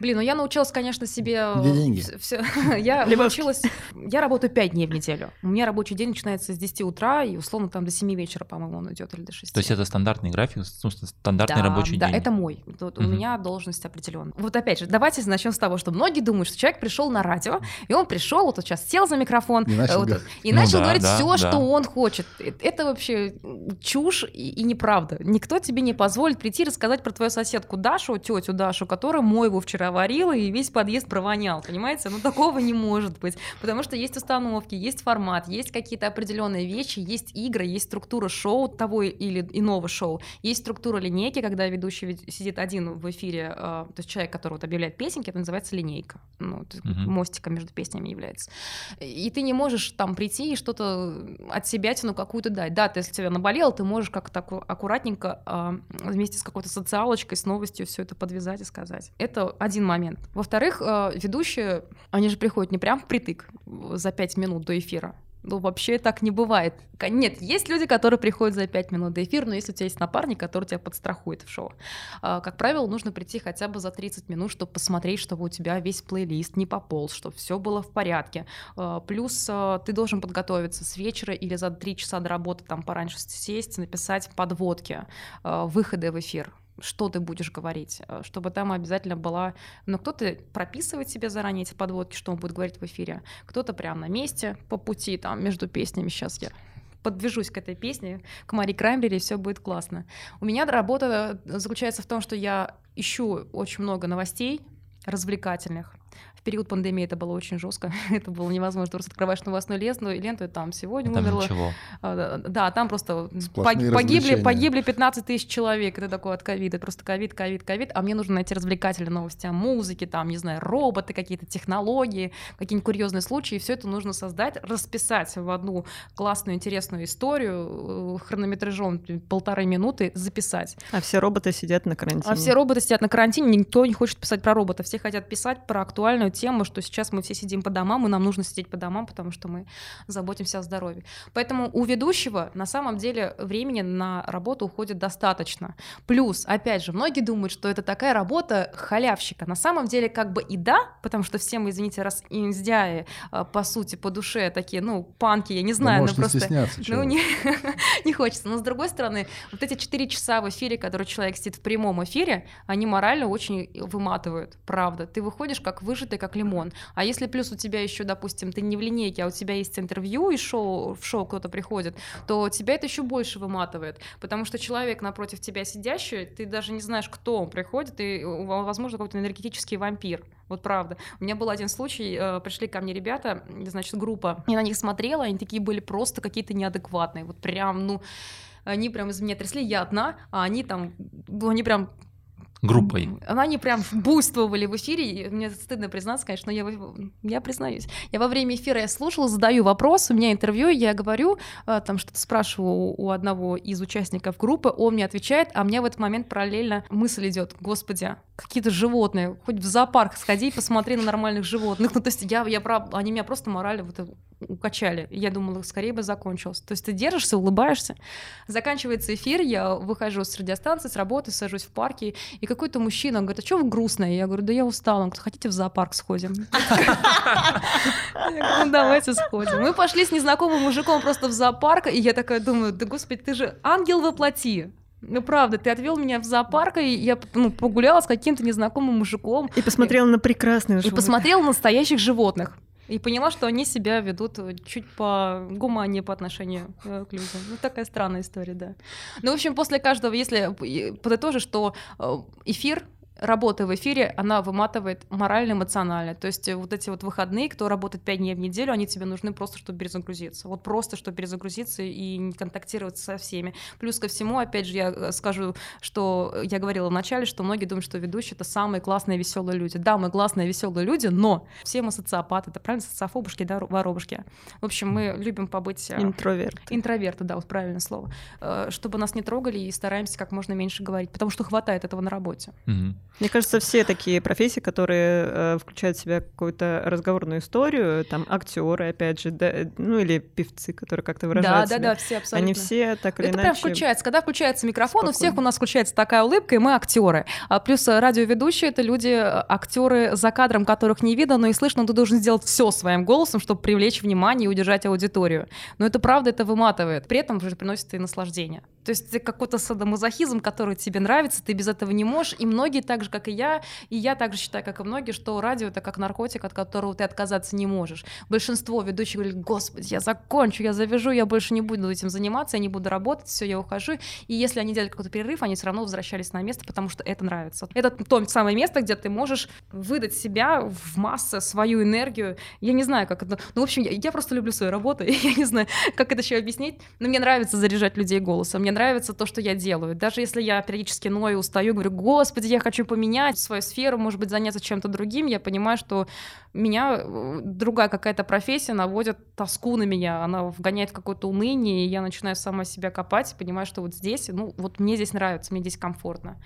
Блин, ну я научилась, конечно, себе... Где деньги? вс- всё- [laughs] Я научилась... [laughs] Я работаю 5 дней в неделю. У меня рабочий день начинается с 10 утра, и условно там до 7 вечера, по-моему, он идет, или до 6. То есть это стандартный график, ну, стандартный да, рабочий да, день. это мой. Вот У меня должность определенная. Вот опять же, давайте начнем с того, что многие думают, что человек пришел на радио, и он пришел, вот сейчас сел за микрофон, И начал э, вот, говорить. и Ну начал да, говорить да, все, да. что он хочет. Э, Это вообще чушь и, и неправда. Никто тебе не позволит прийти и рассказать про твою соседку Дашу, тетю Дашу, которая мойву вчера варила и весь подъезд провонял, понимаете? Ну такого не может быть, потому что есть установки, есть формат, есть какие-то определенные вещи, есть игры, есть структура шоу того или иного шоу, есть структура линейки, когда ведущий сидит один в эфире, э, то есть человек, который вот объявляет песенки, это называется линейка, ну, Мгм. мостиком между песнями является. И ты не можешь там прийти и что-то от себя тяну какую-то дать. Да, ты, если тебя наболело, ты можешь как-то аккуратненько а, вместе с какой-то социалочкой, с новостью все это подвязать и сказать. Это один момент. Во-вторых, а, ведущие, они же приходят не прям впритык за пять минут до эфира. Ну, вообще так не бывает. Нет, есть люди, которые приходят за 5 минут до эфира, но если у тебя есть напарник, который тебя подстрахует в шоу. А, Как правило, нужно прийти хотя бы за 30 минут, чтобы посмотреть, чтобы у тебя весь плейлист не пополз, чтобы все было в порядке. А, Плюс ты должен подготовиться с вечера или за 3 часа до работы там пораньше сесть, написать подводки, выходы в эфир что ты будешь говорить, а, чтобы там обязательно была... Но кто-то прописывает себе заранее эти подводки, что он будет говорить в эфире, кто-то прямо на месте, по пути, там, между песнями. Сейчас я подвяжусь к этой песне, к Мари Краймбери, и все будет классно. У меня работа заключается в том, что я ищу очень много новостей, развлекательных. Период пандемии это было очень жестко. [laughs] это было невозможно. Просто открываешь новостную ленту, и ленту, и там сегодня Там умерло. ничего. А, Да, там просто Сплошные пог- погибли, погибли 15 тысяч человек. Это такое от ковида. Просто ковид, ковид, ковид. А мне нужно найти развлекательные новости о музыке, там, не знаю, роботы, какие-то технологии, какие-нибудь курьезные случаи. И все это нужно создать, расписать в одну классную, интересную историю э, хронометражом полторы минуты, записать. А все роботы сидят на карантине. А все роботы сидят на карантине, никто не хочет писать про роботов. Все хотят писать про актуальную тему, что сейчас мы все сидим по домам, и нам нужно сидеть по домам, потому что мы заботимся о здоровье. Поэтому у ведущего на самом деле времени на работу уходит достаточно. Плюс, опять же, многие думают, что это такая работа халявщика. На самом деле как бы и да, потому что все мы, извините, раз инздяи, а, по сути, по душе такие, ну, панки, я не Да знаю, ну не просто... Ну, не, [laughs] не хочется. Но с другой стороны, вот эти 4 часа в эфире, которые человек сидит в прямом эфире, они морально очень выматывают, правда. Ты выходишь как выжатый, как лимон. А если плюс у тебя еще, допустим, ты не в линейке, а у тебя есть интервью и шоу, в шоу кто-то приходит, то тебя это еще больше выматывает. Потому что человек напротив тебя сидящий, ты даже не знаешь, кто он приходит, и, э, возможно, какой-то энергетический вампир. Вот правда. У меня был один случай, э, пришли ко мне ребята, значит, группа, я на них смотрела, они такие были просто какие-то неадекватные, вот прям, ну, они прям из меня трясли, я одна, а они там, ну, они прям Группой. Они прям буйствовали в эфире. и Мне стыдно признаться, конечно, но я, я признаюсь. Я во время эфира я слушала, задаю вопрос, у меня интервью, я говорю, а, там что-то спрашиваю у- одного из участников группы, он мне отвечает, а меня в этот момент параллельно мысль идет, господи, какие-то животные, хоть в зоопарк сходи, посмотри на нормальных животных. Ну, то есть я, я прав- они меня просто морально вот укачали. И Я думала, скорее бы закончилось. То есть ты держишься, улыбаешься. Заканчивается эфир, я выхожу с радиостанции, с работы, сажусь в парке, и какой-то мужчина говорит, а что вы грустная? Я говорю, да я устала. Он говорит, хотите в зоопарк сходим? [laughs] Ну давайте сходим. Мы пошли с незнакомым мужиком просто в зоопарк, и я такая думаю, да господи, ты же ангел воплоти. Ну правда, ты отвел меня в зоопарк, и я ну, погуляла с каким-то незнакомым мужиком. И посмотрела на прекрасные И животных. посмотрела на настоящих животных. И поняла, что они себя ведут чуть по гуманнее по отношению э, к людям. Ну, такая странная история, да. Ну, в общем, после каждого, если подытожить, что э, эфир работа в эфире, она выматывает морально, эмоционально. То есть э, вот эти вот выходные, кто работает 5 дней в неделю, они тебе нужны просто, чтобы перезагрузиться. Вот просто, чтобы перезагрузиться и не контактировать со всеми. Плюс ко всему, опять же, я э, скажу, что я говорила в начале, что многие думают, что ведущие — это самые классные, веселые люди. Да, мы классные, веселые люди, но все мы социопаты, это правильно, социофобушки, да, воробушки. В общем, мы любим побыть... э, Интроверт. Интроверты, да, вот правильное слово. Чтобы нас не трогали и стараемся как можно меньше говорить, потому что хватает этого на работе. Мгм. Мне кажется, все такие профессии, которые э, включают в себя какую-то разговорную историю, там актеры, опять же, да, ну или певцы, которые как-то Да, выражают да, себя, да, все абсолютно. Они все так или Это прям иначе... включается. Когда включается микрофон, у всех спокойно. у нас включается такая улыбка, и мы актеры. А плюс э, радиоведущие это люди, э, актеры за кадром, которых не видно, но и слышно, ты должен сделать все своим голосом, чтобы привлечь внимание и удержать аудиторию. Но это правда, это выматывает. При этом же приносит и наслаждение. То есть это какой-то садомазохизм, который тебе нравится, ты без этого не можешь. И многие так же, как и я, и я также считаю, как и многие, что радио это как наркотик, от которого ты отказаться не можешь. Большинство ведущих говорят, господи, я закончу, я завяжу, я больше не буду этим заниматься, я не буду работать, все, я ухожу. И если они делали какой-то перерыв, они все равно возвращались на место, потому что это нравится. Это то самое место, где ты можешь выдать себя в массы, свою энергию. Я не знаю, как это... Ну, в общем, я, я просто люблю свою работу, [laughs] я не знаю, как это еще объяснить, но мне нравится заряжать людей голосом, мне нравится то, что я делаю. Даже если я периодически ною, устаю, говорю, господи, я хочу поменять свою сферу, может быть, заняться чем-то другим, я понимаю, что меня э, другая какая-то профессия наводит тоску на меня, она вгоняет в какое-то уныние, и я начинаю сама себя копать, понимаю, что вот здесь, ну, вот мне здесь нравится, мне здесь комфортно.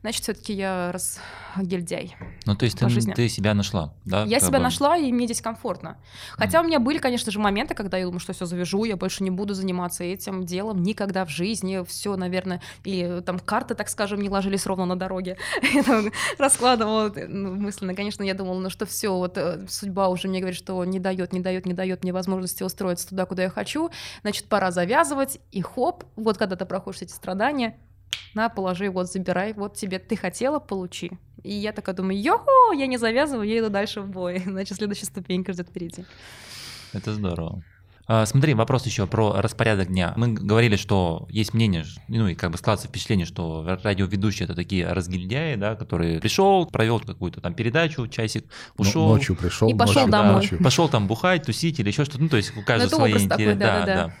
Значит, все-таки я разгильдяй. Ну, то есть ты, жизни. ты себя нашла, да? Я себя бы? нашла, и мне здесь комфортно. Хотя у меня были, конечно же, моменты, когда я думаю, что все завяжу, я больше не буду заниматься этим делом никогда в жизни. Все, наверное, и там карты, так скажем, не ложились ровно на дороге. [laughs] Я там раскладывала ну, мысленно. Конечно, я думала, ну что все, вот э, судьба уже мне говорит, что не дает, не дает, не дает мне возможности устроиться туда, куда я хочу. Значит, пора завязывать. И хоп, вот когда ты проходишь эти страдания, на, положи, вот, забирай, вот тебе, ты хотела, получи. И я такая думаю, йохо, я не завязываю, я иду дальше в бой. [laughs] Значит, следующая ступенька ждет впереди. Это здорово. А, Смотри, вопрос еще про распорядок дня. Мы говорили, что есть мнение, ну и как бы складывается впечатление, что радиоведущие это такие разгильдяи, да, которые пришел, провел какую-то там передачу, часик, Ну, ушел. Ночью пришел, И пошел ночью- домой. ночью. Пошел там бухать, тусить или еще что-то. Ну, то есть у каждого свои образ такой, интересы. да-да-да.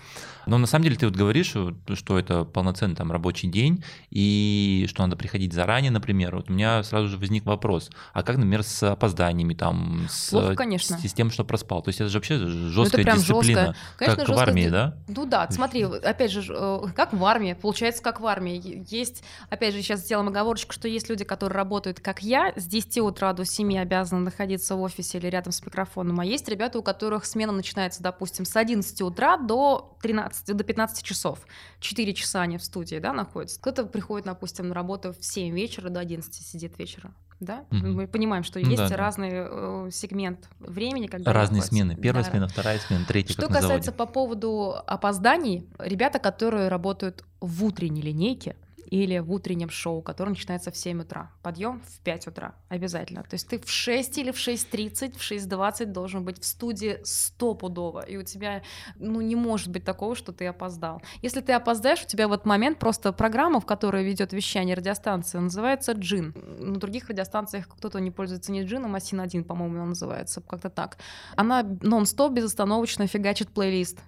Но на самом деле ты вот говоришь, что это полноценный там рабочий день, и что надо приходить заранее, например. Вот у меня сразу же возник вопрос, а как, например, с опозданиями, там, с, Плохо, конечно. с тем, что проспал? То есть это же вообще жесткая прям дисциплина, жесткая. Конечно, как в жесткая армии, да? Ну да, смотри, опять же, э, как в армии, получается, как в армии. Есть, опять же, сейчас сделаем оговорочку, что есть люди, которые работают, как я, с 10 утра до 7 обязаны находиться в офисе или рядом с микрофоном, а есть ребята, у которых смена начинается, допустим, с 11 утра до 13, до 15 часов. 4 часа они в студии, да, находятся. Кто-то приходит, допустим, на работу в 7 вечера, до 11 сидит вечера. Да? Мгм. Мы понимаем, что есть да, разный э, сегмент времени, когда Разные смены. Первая Да. смена, вторая смена, третья, Что касается по поводу опозданий, ребята, которые работают в утренней линейке или в утреннем шоу, которое начинается в 7 утра, подъем в 5 утра обязательно. То есть ты в 6 или в 6.30, в 6.20 должен быть в студии стопудово, и у тебя ну, не может быть такого, что ты опоздал. Если ты опоздаешь, у тебя в этот момент просто программа, в которой ведет вещание радиостанция, называется джин. На других радиостанциях кто-то не пользуется не джином, а син-1, по-моему, она называется, как-то так. Она нон-стоп безостановочно фигачит плейлист.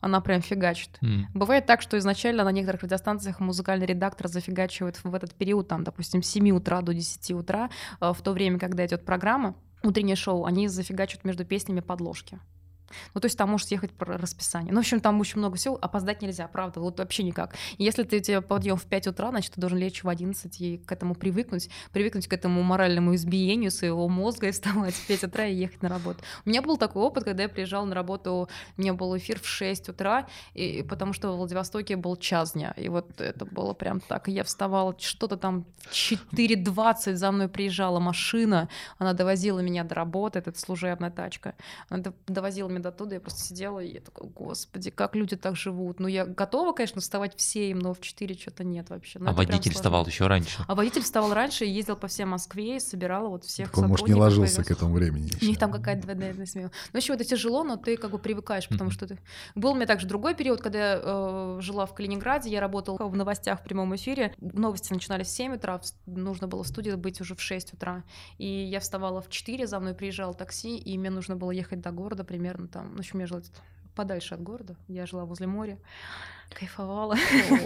Она прям фигачит. М. Бывает так, что изначально на некоторых радиостанциях музыкальный редактор зафигачивает в этот период, там, допустим, с 7 утра до 10 утра, э, в то время, когда идет программа, утреннее шоу, они зафигачивают между песнями подложки. Ну, то есть там может ехать по расписанию. Ну, в общем, там очень много всего. Опоздать нельзя, правда, вот вообще никак. Если ты у тебя подъем в 5 утра, значит, ты должен лечь в 11 и к этому привыкнуть, привыкнуть к этому моральному избиению своего мозга и вставать в 5 утра и ехать на работу. У меня был такой опыт, когда я приезжала на работу, у меня был эфир в 6 утра, и, потому что в Владивостоке был час дня. И вот это было прям так. И я вставала что-то там в 4.20 за мной приезжала машина, она довозила меня до работы, это служебная тачка. Она до- довозила меня до туда, я просто сидела, и я такая, господи, как люди так живут. Ну, я готова, конечно, вставать в 7, но в 4 что-то нет вообще. Ну, А водитель вставал еще раньше. А водитель вставал раньше и ездил по всей Москве и собирал вот всех Так он, может, не ложился к этому времени. У них там какая-то двойная смена. Ну, в общем, это тяжело, но ты как бы привыкаешь, потому что ты... Был у меня также другой период, когда я э, жила в Калининграде, я работала в новостях в прямом эфире. Новости начинались в 7 утра, нужно было в студии быть уже в 6 утра. И я вставала в 4, за мной приезжал такси, и мне нужно было ехать до города примерно там... Ну, в общем, я жила подальше от города. Я жила возле моря, кайфовала.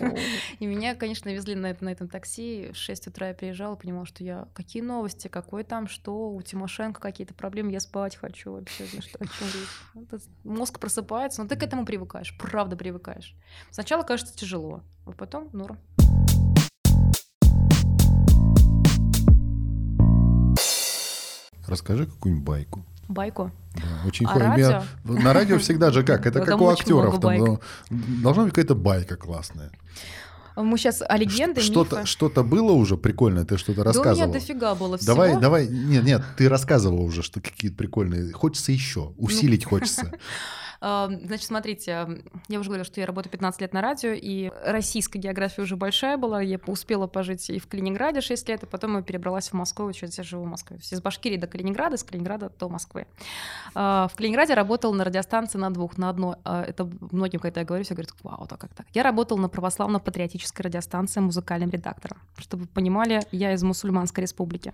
[laughs] И меня, конечно, везли на, это- на этом такси. В 6 утра я приезжала, понимала, что я... Какие новости, какой там, что, у Тимошенко какие-то проблемы, я спать хочу вообще. Ну, что, о речь? Мозг просыпается, но ты к этому привыкаешь, правда привыкаешь. Сначала кажется тяжело, а потом норм. Расскажи какую-нибудь байку. Байку. Да, очень А хо- радио? меня- На радио всегда же как? Это [laughs] как у актеров. Там, ну, должна быть какая-то байка классная. Мы сейчас о легенды, Что-то, что-то было уже прикольное, ты что-то Да у меня рассказывал. дофига было всего. Давай, давай, нет, нет, ты рассказывал уже, что какие-то прикольные. Хочется еще, Ну, усилить хочется. [laughs] А, Значит, смотрите, а, я уже говорила, что я работаю 15 лет на радио, и российская география уже большая была. Я успела пожить и в Калининграде 6 лет, и потом я перебралась в Москву, вот сейчас я живу в Москве. Из Башкирии до Калининграда, с Калининграда до Москвы. А, В Калининграде работала на радиостанции на двух, на одной. А, Это многим, когда я говорю, все говорят, вау, так как так. Я работала на православно-патриотической радиостанции музыкальным редактором. Чтобы вы понимали, я из мусульманской республики.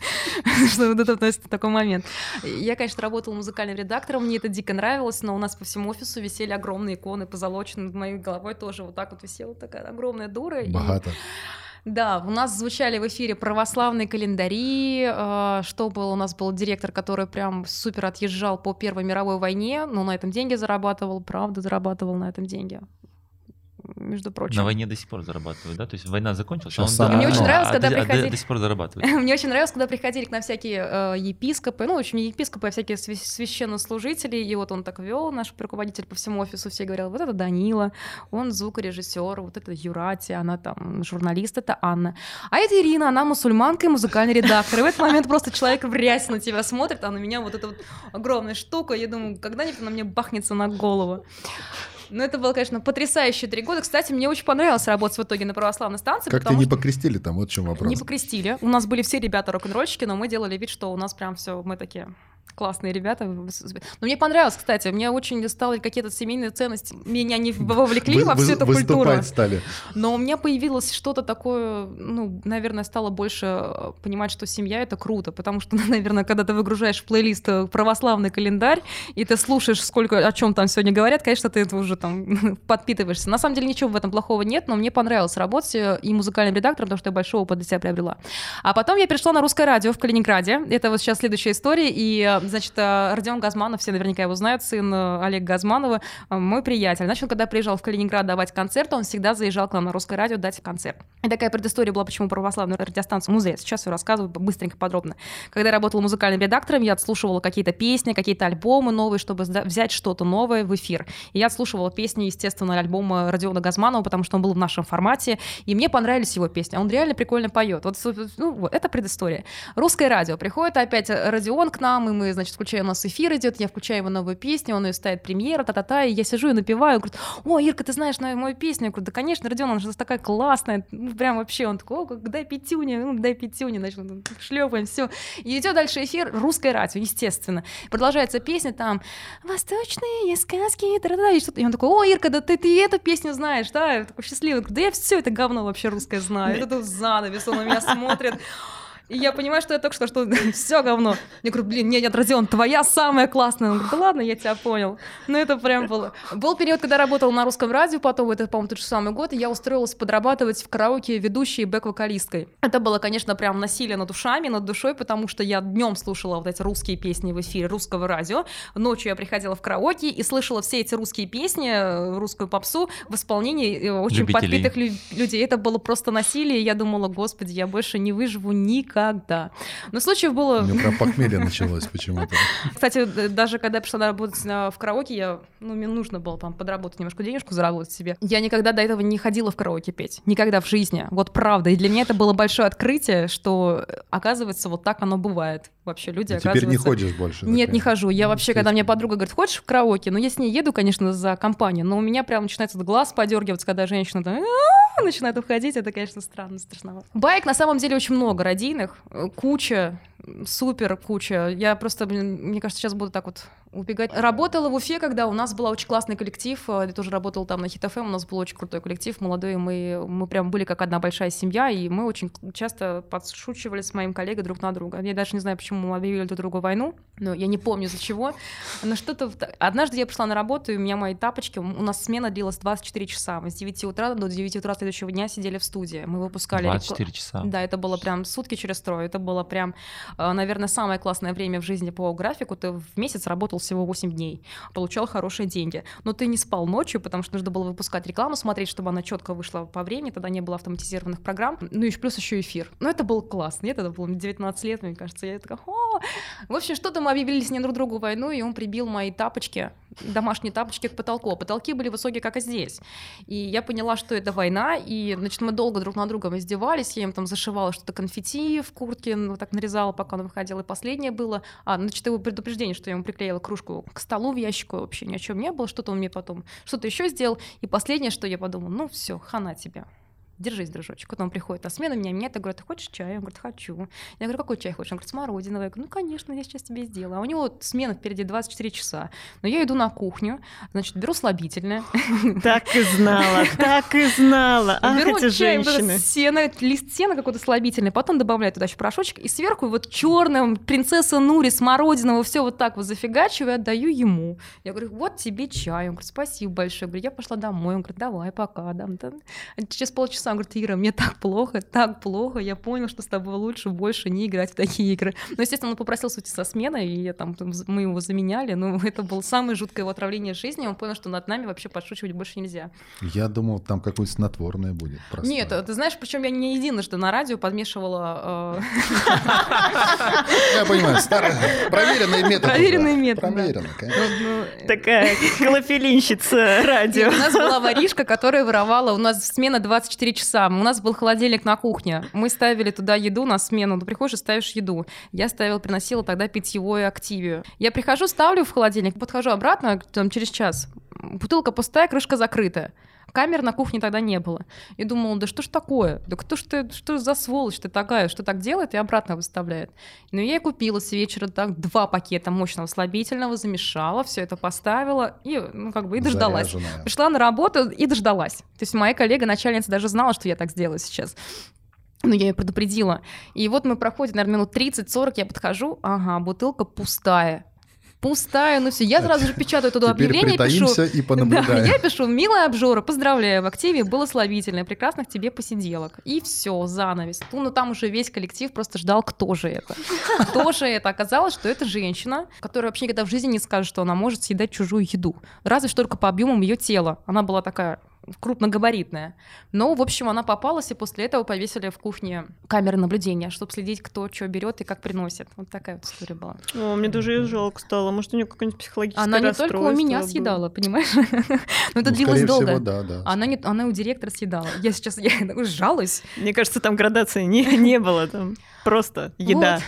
[laughs] Что вот это такой момент. Я, конечно, работала музыкальным редактором, мне это дико нравилось, но у нас по всему офису висели огромные иконы позолоченные, над моей головой тоже вот так вот висела такая огромная дура. и- Богато. да, у нас звучали в эфире православные календари, э, что было, у нас был директор, который прям супер отъезжал по Первой мировой войне, но на этом деньги зарабатывал, правда зарабатывал на этом деньги. Между прочим. На войне до сих пор зарабатывают, да? То есть война закончилась, Сейчас а он Мне очень нравилось, а когда а до- приходили- до сих пор зарабатывают. [laughs] Мне очень нравилось, когда приходили к нам всякие э, епископы, ну, в общем, не епископы, а всякие свя- священнослужители, и вот он так вел, наш руководитель по всему офису, все говорил, вот это Данила, он звукорежиссер, вот это Юрати, она там журналист, это Анна. А это Ирина, она мусульманка и музыкальный редактор. И в этот момент просто человек в рясе на тебя смотрит, а на меня вот эта вот огромная штука, я думаю, когда-нибудь она мне бахнется на голову. Ну, это было, конечно, потрясающие три года. Кстати, мне очень понравилось работать в итоге на православной станции. Как потому не покрестили там, вот в чем вопрос. не покрестили. У нас были все ребята рок-н-ролльщики, но мы делали вид, что у нас прям все, мы такие Классные ребята. Но мне понравилось, кстати. Мне очень стало какие-то семейные ценности. Меня не вовлекли Вы- во всю вы- эту культуру. Стали. Но у меня появилось что-то такое, ну, наверное, стало больше э, понимать, что семья — это круто, потому что, [laughs] наверное, когда ты выгружаешь в плейлист э, православный календарь, и ты слушаешь, сколько, о чем там сегодня говорят, конечно, ты это уже там [laughs] подпитываешься. На самом деле ничего в этом плохого нет, но мне понравилось работать э, и музыкальным редактором, потому что я большой опыт для себя приобрела. А потом я перешла на русское радио в Калининграде. Это вот сейчас следующая история. И, значит, э, Родион Газманов, все наверняка его знают, сын э, Олега Газманова, э, мой приятель. Он, когда приезжал в Калининград давать концерт, он всегда заезжал к нам на русское радио дать концерт. И такая предыстория была, почему православную радиостанцию музей. Сейчас все рассказываю быстренько, подробно. Когда я работала музыкальным редактором, я отслушивала какие-то песни, какие-то альбомы новые, чтобы взять что-то новое в эфир. И я отслушивала песни, естественно, альбома Родиона Газманова, потому что он был в нашем формате, и мне понравились его песни. Он реально прикольно поет. Вот, ну, вот, это предыстория. Русское радио. Приходит опять Родион к нам, и мы, значит, включаем, у нас эфир идет, я включаю его новую песню, он ее ставит премьера, та-та-та, и я сижу и напеваю, он говорит, о, Ирка, ты знаешь мою, мою песню? Я говорю, да, конечно, Родион, она же такая классная, ну, прям вообще, он такой, о, как- дай пятюня, ну, дай пятюня, значит, шлепаем, все. И идет дальше эфир, русское радио, естественно. Продолжается песня там, восточные сказки, та-та-та, и что-то. И он такой, о, Ирка, да ты, ты эту песню знаешь, да? Я такой счастливый, говорю, да я все это говно вообще русское знаю. Это занавес, он на меня смотрит. И я понимаю, что я только что, что [laughs] все говно. Я говорю, блин, нет, нет, Родион, твоя самая классная. Он говорит, да ладно, я тебя понял. Ну, это прям было. Был период, когда я работала на русском радио, потом, это, по-моему, тот же самый год, и я устроилась подрабатывать в караоке ведущей бэк-вокалисткой. Это было, конечно, прям насилие над ушами, над душой, потому что я днем слушала вот эти русские песни в эфире русского радио, ночью я приходила в караоке и слышала все эти русские песни, э, русскую попсу в исполнении э, очень Любителей. подпитых лю- людей. Это было просто насилие, я думала, господи, я больше не выживу никогда. Но случаев У было... меня прям похмелье началось почему-то. [laughs] Кстати, даже когда я пришла работать в караоке, я, ну, мне нужно было там подработать немножко денежку, заработать себе. Я никогда до этого не ходила в караоке петь. Никогда в жизни. Вот правда. И для меня это было большое открытие, что, э, оказывается, вот так оно бывает. Вообще люди, И теперь не оказывается... ходишь больше. Нет, не понимаю. хожу. Я вообще, когда мне подруга говорит, хочешь в караоке? Ну, я с ней еду, конечно, за компанию, но у меня прям начинается глаз подергиваться, когда женщина там начинает уходить. Это, конечно, странно, страшновато. Баек на самом деле очень много радийных, э, куча, супер куча. Я просто, блин, мне кажется, сейчас буду так вот убегать. Работала в Уфе, когда у нас был очень классный коллектив. э, Я тоже работала там на Хит-ФМ, у нас был очень крутой коллектив, молодой, и мы, мы прям были как одна большая семья, и мы очень часто подшучивали с моим коллегой друг на друга. Я даже не знаю, почему мы объявили друг другу войну, но я не помню за чего. Но что-то... Однажды я пришла на работу, и у меня мои тапочки, у нас смена длилась 24 часа. Мы с 9 утра до 9 утра следующего дня сидели в студии. Мы выпускали... рекла- 24 часа. да, это было прям сутки через трое. Это было прям, наверное, самое классное время в жизни по графику. Ты в месяц работал всего 8 дней, получал хорошие деньги. Но ты не спал ночью, потому что нужно было выпускать рекламу, смотреть, чтобы она четко вышла по времени. Тогда не было автоматизированных программ. Ну и плюс еще эфир. Но это было классно. Нет, это было мне 19 лет, мне кажется. Я такая, «О!» В общем, что-то мы объявили с ним друг другу войну, и он прибил мои тапочки, домашние тапочки к потолку. А Потолки были высокие, как и здесь. И я поняла, что это война, и, значит, мы долго друг на другом издевались, я им там зашивала что-то конфетти в куртке, ну, так нарезала, пока он выходил, и последнее было, а, значит, его предупреждение, что я ему приклеила кружку к столу в ящику, вообще ни о чем не было, что-то он мне потом, что-то еще сделал, и последнее, что я подумала, ну все, хана тебе. Держись, дружочек. Вот он приходит на смену, меня меняет, я говорю, ты хочешь чай? Он говорит, хочу. Я говорю, какой чай хочешь? Он говорит, смородиновый. Я говорю, ну, конечно, я сейчас тебе сделаю. А у него вот смена впереди 24 часа. Но я иду на кухню, значит, беру слабительное, [laughs] Так и знала, так и знала. [laughs] Ах, Беру эти чай, женщины. сено, лист сена какой-то слабительный, потом добавляю туда еще порошочек, и сверху вот черным принцесса Нури, смородинового, все вот так вот зафигачиваю, отдаю ему. Я говорю, вот тебе чай. Он говорит, спасибо большое. Я говорю, я пошла домой. Он говорит, давай, пока. Дам. Через полчаса он говорит, Ира, мне так плохо, так плохо. Я понял, что с тобой лучше больше не играть в такие игры. Но, естественно, он попросился уйти со смены, и я там, мы его заменяли. Но [laughs] это было самое жуткое его отравление жизни. Он понял, что над нами вообще подшучивать больше нельзя. Я думал, там какое-то снотворное будет. простое. Нет, ты знаешь, причем я не единожды на радио подмешивала. э, Я понимаю, старый, проверенный метод. Проверенный уже. метод, да. Проверенный, конечно. ну, э, Такая клофелинщица радио. У нас была воришка, которая воровала. У нас смена 24 часа. У нас был холодильник на кухне. Мы ставили туда еду на смену. Ты приходишь и ставишь еду. Я ставила, приносила тогда питьевое активию. Я прихожу, ставлю в холодильник, подхожу обратно там, через час. Бутылка пустая, крышка закрыта. Камер на кухне тогда не было. И думала, да что ж такое? Да кто ж ты, что за сволочь ты такая, что так делает и обратно выставляет? Ну, я и купила с вечера так два пакета мощного слабительного, замешала, все это поставила и, ну, как бы, и дождалась. Заряженная. Пришла на работу и дождалась. То есть моя коллега, начальница, даже знала, что я так сделаю сейчас. Но я ее предупредила. И вот мы проходим, наверное, минут 30-40, я подхожу, ага, бутылка пустая. Пустая, ну все, я сразу же печатаю туда Теперь объявление, пишу. и Да, понаблюдаем. я пишу, милая обжора, поздравляю, в активе было славительное, прекрасных тебе посиделок. И все, занавес. Ну, ну, там уже весь коллектив просто ждал, кто же это. Кто же это? Оказалось, что это женщина, которая вообще никогда в жизни не скажет, что она может съедать чужую еду. Разве что только по объемам ее тела. Она была такая крупногабаритная. Но, в общем, она попалась, и после этого повесили в кухне камеры наблюдения, чтобы следить, кто что берет и как приносит. Вот такая вот история была. О, мне даже ее жалко стало. Может, у нее какое-нибудь психологическое Она не только у меня было. съедала, понимаешь? [laughs] Но это Ну, длилось долго. да, да. Она, не, она у директора съедала. Я сейчас я [laughs] жалуюсь. Мне кажется, там градации не, не было. Там просто еда.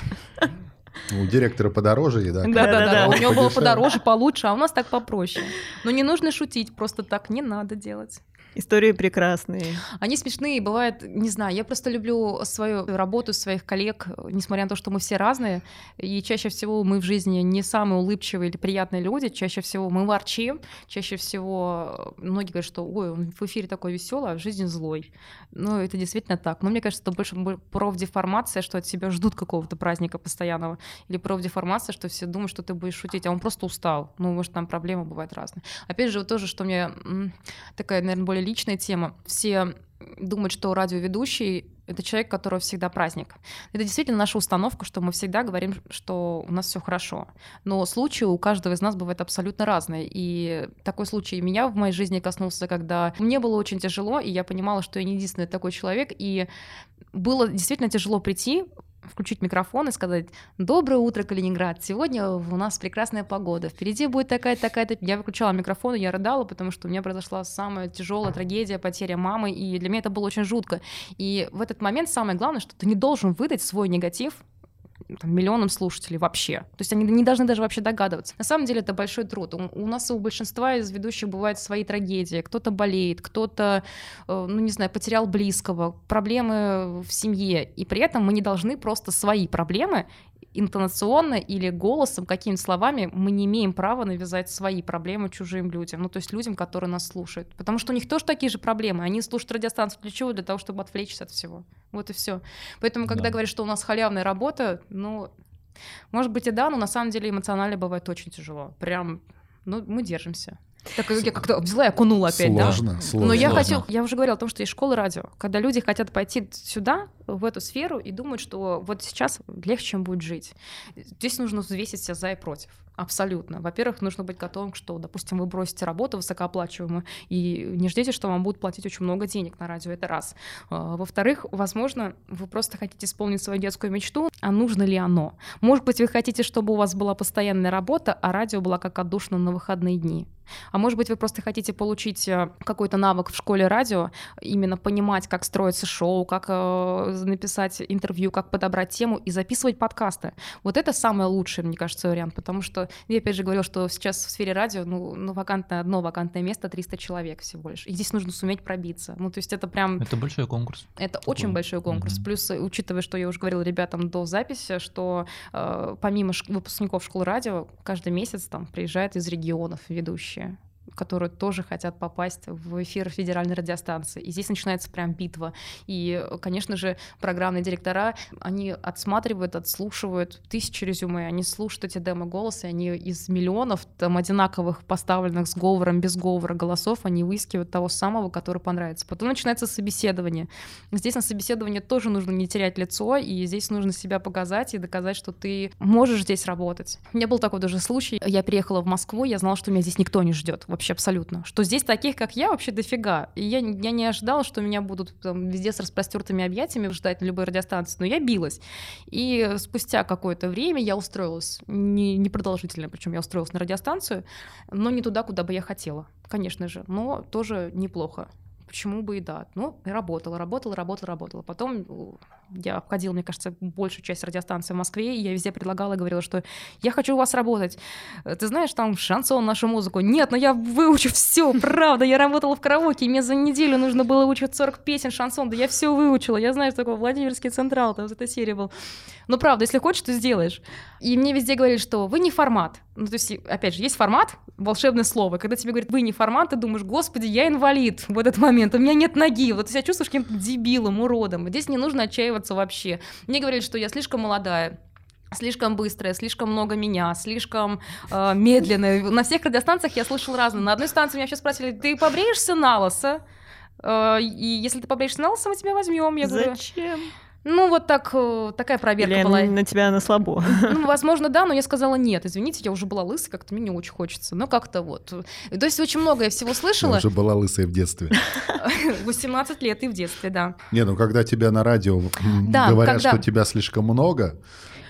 У директора подороже еда. Да, да, да. У него было подороже, получше, а у нас так попроще. Но не нужно шутить, просто так не надо делать. Истории прекрасные. Они смешные, бывает, не знаю, я просто люблю свою работу, своих коллег, несмотря на то, что мы все разные, и чаще всего мы в жизни не самые улыбчивые или приятные люди, чаще всего мы ворчим, чаще всего многие говорят, что ой, он в эфире такой веселый, а в жизни злой. Ну, это действительно так. Но мне кажется, это больше бо- профдеформация, что от тебя ждут какого-то праздника постоянного, или профдеформация, что все думают, что ты будешь шутить, а он просто устал. Ну, может, там проблемы бывают разные. Опять же, вот тоже, что мне такая, наверное, более личная тема. Все думают, что радиоведущий — это человек, которого всегда праздник. Это действительно наша установка, что мы всегда говорим, что у нас все хорошо. Но случаи у каждого из нас бывают абсолютно разные. И такой случай меня в моей жизни коснулся, когда мне было очень тяжело, и я понимала, что я не единственный такой человек, и было действительно тяжело прийти включить микрофон и сказать «Доброе утро, Калининград! Сегодня у нас прекрасная погода, впереди будет такая-то, такая-то...» Я выключала микрофон, и я рыдала, потому что у меня произошла самая тяжелая трагедия, потеря мамы, и для меня это было очень жутко. И в этот момент самое главное, что ты не должен выдать свой негатив там, миллионам слушателей вообще. То есть они не должны даже вообще догадываться. На самом деле это большой труд. У, у нас у большинства из ведущих бывают свои трагедии. Кто-то болеет, кто-то, э, ну не знаю, потерял близкого, проблемы в семье. И при этом мы не должны просто свои проблемы интонационно или голосом, какими-то словами, мы не имеем права навязать свои проблемы чужим людям, ну, то есть людям, которые нас слушают. Потому что у них тоже такие же проблемы. Они слушают радиостанцию для чего? Для того, чтобы отвлечься от всего. Вот и все. Поэтому, когда Да. говорят, что у нас халявная работа, ну, может быть и да, но на самом деле эмоционально бывает очень тяжело. Прям, ну, мы держимся. Так я как-то взяла и окунула опять, да? Сложно, сложно. Но я Сложно. хочу, я уже говорила о том, что есть школа радио, когда люди хотят пойти сюда, в эту сферу, и думают, что вот сейчас легче, чем будет жить. Здесь нужно взвесить себя за и против. Абсолютно. Во-первых, нужно быть готовым, что, допустим, вы бросите работу высокооплачиваемую, и не ждите, что вам будут платить очень много денег на радио, это раз. А, Во-вторых, возможно, вы просто хотите исполнить свою детскую мечту, а нужно ли оно? Может быть, вы хотите, чтобы у вас была постоянная работа, а радио была как отдушина на выходные дни. А может быть, вы просто хотите получить э, какой-то навык в школе радио, именно понимать, как строится шоу, как э, написать интервью, как подобрать тему и записывать подкасты. Вот это самый лучший, мне кажется, вариант, потому что я опять же говорила, что сейчас в сфере радио, ну, ну вакантное, одно вакантное место 300 человек всего лишь. И здесь нужно суметь пробиться. Ну, то есть это прям... Это большой конкурс. Это Такой. очень большой конкурс. Мгм. Плюс, учитывая, что я уже говорила ребятам до записи, что э, помимо ш- выпускников школы радио, каждый месяц там приезжают из регионов ведущие которые тоже хотят попасть в эфир федеральной радиостанции. И здесь начинается прям битва. И, конечно же, программные директора, они отсматривают, отслушивают тысячи резюме, они слушают эти демо-голосы, они из миллионов там одинаковых поставленных с говором, без говора голосов, они выискивают того самого, который понравится. Потом начинается собеседование. Здесь на собеседование тоже нужно не терять лицо, и здесь нужно себя показать и доказать, что ты можешь здесь работать. У меня был такой даже случай. Я приехала в Москву, я знала, что меня здесь никто не ждет, вообще абсолютно. Что здесь таких, как я, вообще дофига. И я, я не ожидала, что меня будут там, везде с распростертыми объятиями ждать на любой радиостанции, но я билась. И спустя какое-то время я устроилась, не, непродолжительно, причем я устроилась на радиостанцию, но не туда, куда бы я хотела, конечно же, но тоже неплохо почему бы и да. Ну, работала, работала, работала, работала. Потом я обходила, мне кажется, большую часть радиостанций в Москве, и я везде предлагала, говорила, что я хочу у вас работать. Э, Ты знаешь, там шансон, нашу музыку. Нет, но я выучу все, правда. Я работала в караоке, и мне за неделю нужно было выучить 40 песен шансон. Да я все выучила. Я знаю, что такое Владимирский Централ, там вот эта серия был. Ну, правда, если хочешь, то сделаешь. И мне везде говорили, что вы не формат. Ну, то есть, опять же, есть формат, волшебное слово. Когда тебе говорят, вы не формат, ты думаешь, господи, я инвалид в этот момент, у меня нет ноги. Вот ты себя чувствуешь каким-то дебилом, уродом. Здесь не нужно отчаиваться вообще. Мне говорили, что я слишком молодая, слишком быстрая, слишком много меня, слишком э, медленная. На всех радиостанциях я слышала разное. На одной станции меня сейчас спросили, ты побреешься на лысо? Э, и если ты побреешься на лысо, мы тебя возьмем. Я Зачем? Ну вот так, э, такая проверка Или была. на тебя на слабо. [laughs] Ну, возможно, да, но я сказала нет. Извините, я уже была лысой, как-то мне не очень хочется. Но как-то вот. То есть очень много я всего Я слышала. уже была лысая в детстве. [laughs] 18 лет и в детстве, да. Не, ну когда тебя на радио Да, говорят, когда- что тебя слишком много,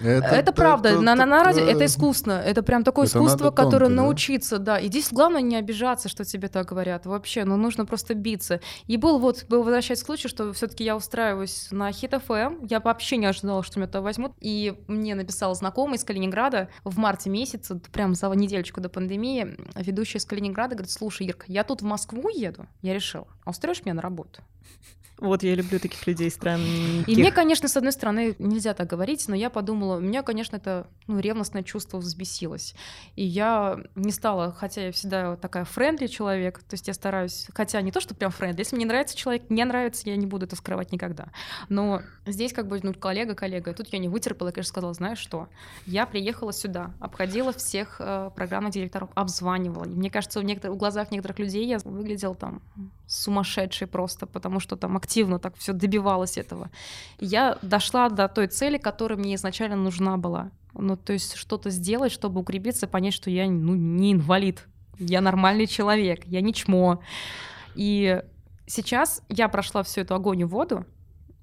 это... Это, правда, это- на, на, на радио это- искусство, это прям такое это искусство, которое тонко, да? научиться, да. И здесь главное не обижаться, что тебе так говорят, вообще, ну нужно просто биться. И был вот, был возвращаясь к случаю, что все-таки я устраиваюсь на Хит ФМ, я вообще не ожидала, что меня туда возьмут, и мне написал знакомый из Калининграда в марте месяце, прям за недельку до пандемии, ведущая из Калининграда говорит, слушай, Ирка, я тут в Москву еду, я решил, а устроишь меня на работу? Вот я люблю таких людей странненьких. И мне, конечно, с одной стороны, нельзя так говорить, но я подумала, у меня, конечно, это ну, ревностное чувство взбесилось. И я не стала, хотя я всегда такая friendly человек, то есть я стараюсь, хотя не то, что прям friendly, если мне нравится человек, не нравится, я не буду это скрывать никогда. Но здесь как бы, ну, коллега, коллега, тут я не вытерпела, и, конечно, сказала, знаешь что, я приехала сюда, обходила всех э, программных директоров, обзванивала. И мне кажется, в, некоторых, в глазах некоторых людей я выглядела там сумасшедший просто, потому что там активно так все добивалась этого. Я дошла до той цели, которая мне изначально нужна была. Ну, то есть что-то сделать, чтобы укрепиться, понять, что я ну, не инвалид, я нормальный человек, я не чмо. И сейчас я прошла всю эту огонь и воду,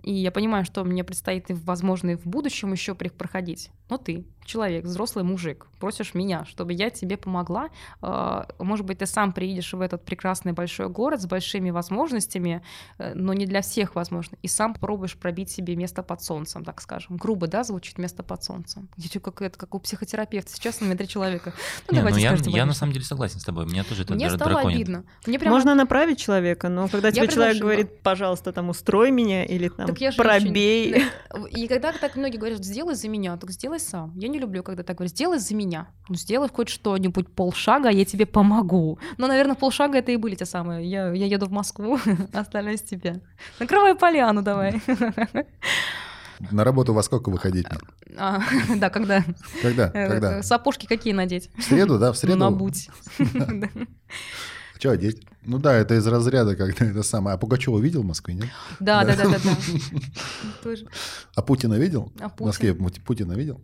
и я понимаю, что мне предстоит, и, возможно, и в будущем еще проходить. Но ты, человек, взрослый мужик, просишь меня, чтобы я тебе помогла. Э, Может быть, ты сам приедешь в этот прекрасный большой город с большими возможностями, э, но не для всех возможно. И сам пробуешь пробить себе место под солнцем, так скажем. Грубо, да, звучит место под солнцем. Я чё, как это, как у психотерапевта. Сейчас на метре человека. Ну, Не, ну давайте я, скажете, я на самом деле согласен с тобой. Меня тоже это Мне стало драконит. обидно. Мне прямо Можно направить человека, но когда тебе человек предложила. говорит, пожалуйста, там устрой меня или там Так я пробей. [laughs] И когда так многие говорят, сделай за меня, так сделай сам. Я не люблю, когда так говорят, сделай за меня. Ну, сделай хоть что-нибудь, полшага, я тебе помогу. Ну, наверное, полшага это и были те самые. Я, я еду в Москву, [laughs] остальное с тебя. Накрывай поляну давай. На работу во сколько выходить? А, [laughs] Да, когда? Когда? Э, Когда? Сапожки какие надеть? В среду, да? В среду? Ну, набудь. Что одеть? Ну да, это из разряда, когда это самое. А Пугачева видел в Москве, нет? Да, да, Да. да, да. [laughs] А Путина видел? А В Москве Пу- Путина видел?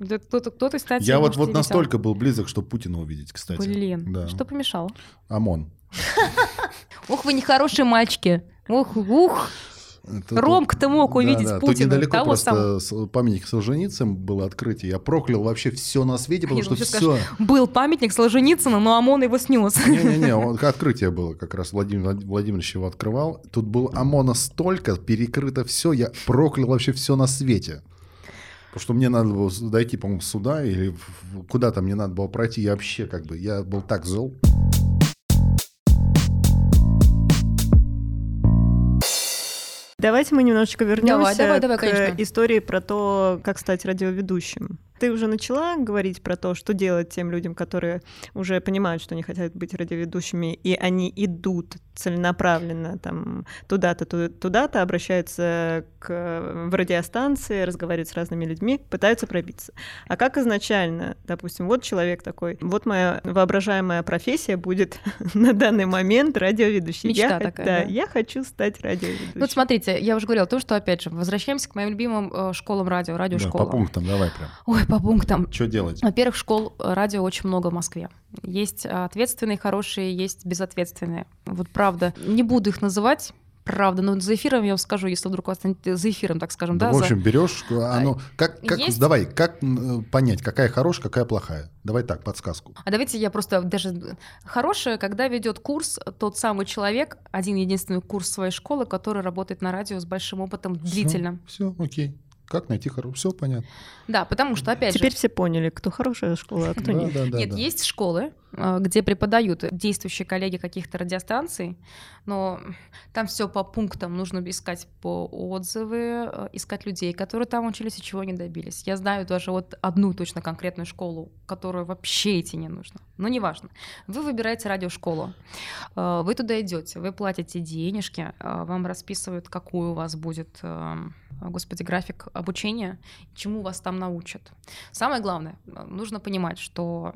Да Кто-то, кто-то, кстати, Я вот, вот настолько был близок, что Путина увидеть, кстати. Блин, Да. что помешало? ОМОН. [laughs] Ох, вы нехорошие мальчики. Ух, ух. Ромка-то мог увидеть да. Тут Путина, недалеко того просто с- памятник Солженицын было открытие. Я проклял вообще все на свете, потому что сейчас все... Был памятник Солженицына, но ОМОН его снес. Не-не-не, [laughs] открытие было как раз, Владимир Владимирович его открывал. Тут был ОМОНа столько, перекрыто все, я проклял вообще все на свете. Потому что мне надо было дойти, по-моему, сюда или куда-то мне надо было пройти. Я вообще как бы, я был так зол. Давайте мы немножечко вернемся давай, давай, к конечно. истории про то, как стать радиоведущим. Ты уже начала говорить про то, что делать тем людям, которые уже понимают, что они хотят быть радиоведущими, и они идут целенаправленно там туда-то, ту- туда-то, обращаются к, в радиостанции, разговаривают с разными людьми, пытаются пробиться. А как изначально, допустим, вот человек такой, вот моя воображаемая профессия будет [laughs] на данный момент радиоведущий. Мечта я, такая, да, да. я хочу стать радиоведущим. Ну, вот смотрите, я уже говорила, то, что, опять же, возвращаемся к моим любимым э, школам радио, Да, радиошколам. по пунктам давай прям. Ой, по пунктам. Что делать? Во-первых, школ э, радио очень много в Москве. Есть э, ответственные, хорошие, есть безответственные. Вот правда. Не буду их называть, правда. Но за эфиром я вам скажу, если вдруг у вас за эфиром, так скажем, Да, да, в за- общем, берешь, оно, как, как, Есть- давай, как э, понять, какая хорошая, какая плохая? Давай так, подсказку. А давайте я просто даже хорошая, когда ведет курс тот самый человек, один единственный курс своей школы, который работает на радио с большим опытом длительным. Все, окей. Как найти хорошую? Все понятно. Да, потому что опять Теперь же. все поняли, кто хорошая школа, а кто Да, нет. да, да, Нет, да. есть школы, где преподают действующие коллеги каких-то радиостанций, но там все по пунктам. Нужно искать по отзывы, э, искать людей, которые там учились и чего не добились. Я знаю даже вот одну точно конкретную школу, которую вообще идти не нужно. Но неважно. Вы выбираете радиошколу, э, вы туда идете, вы платите денежки, э, вам расписывают, какой у вас будет, господи, график обучения, чему вас там научат. Самое главное, нужно понимать, что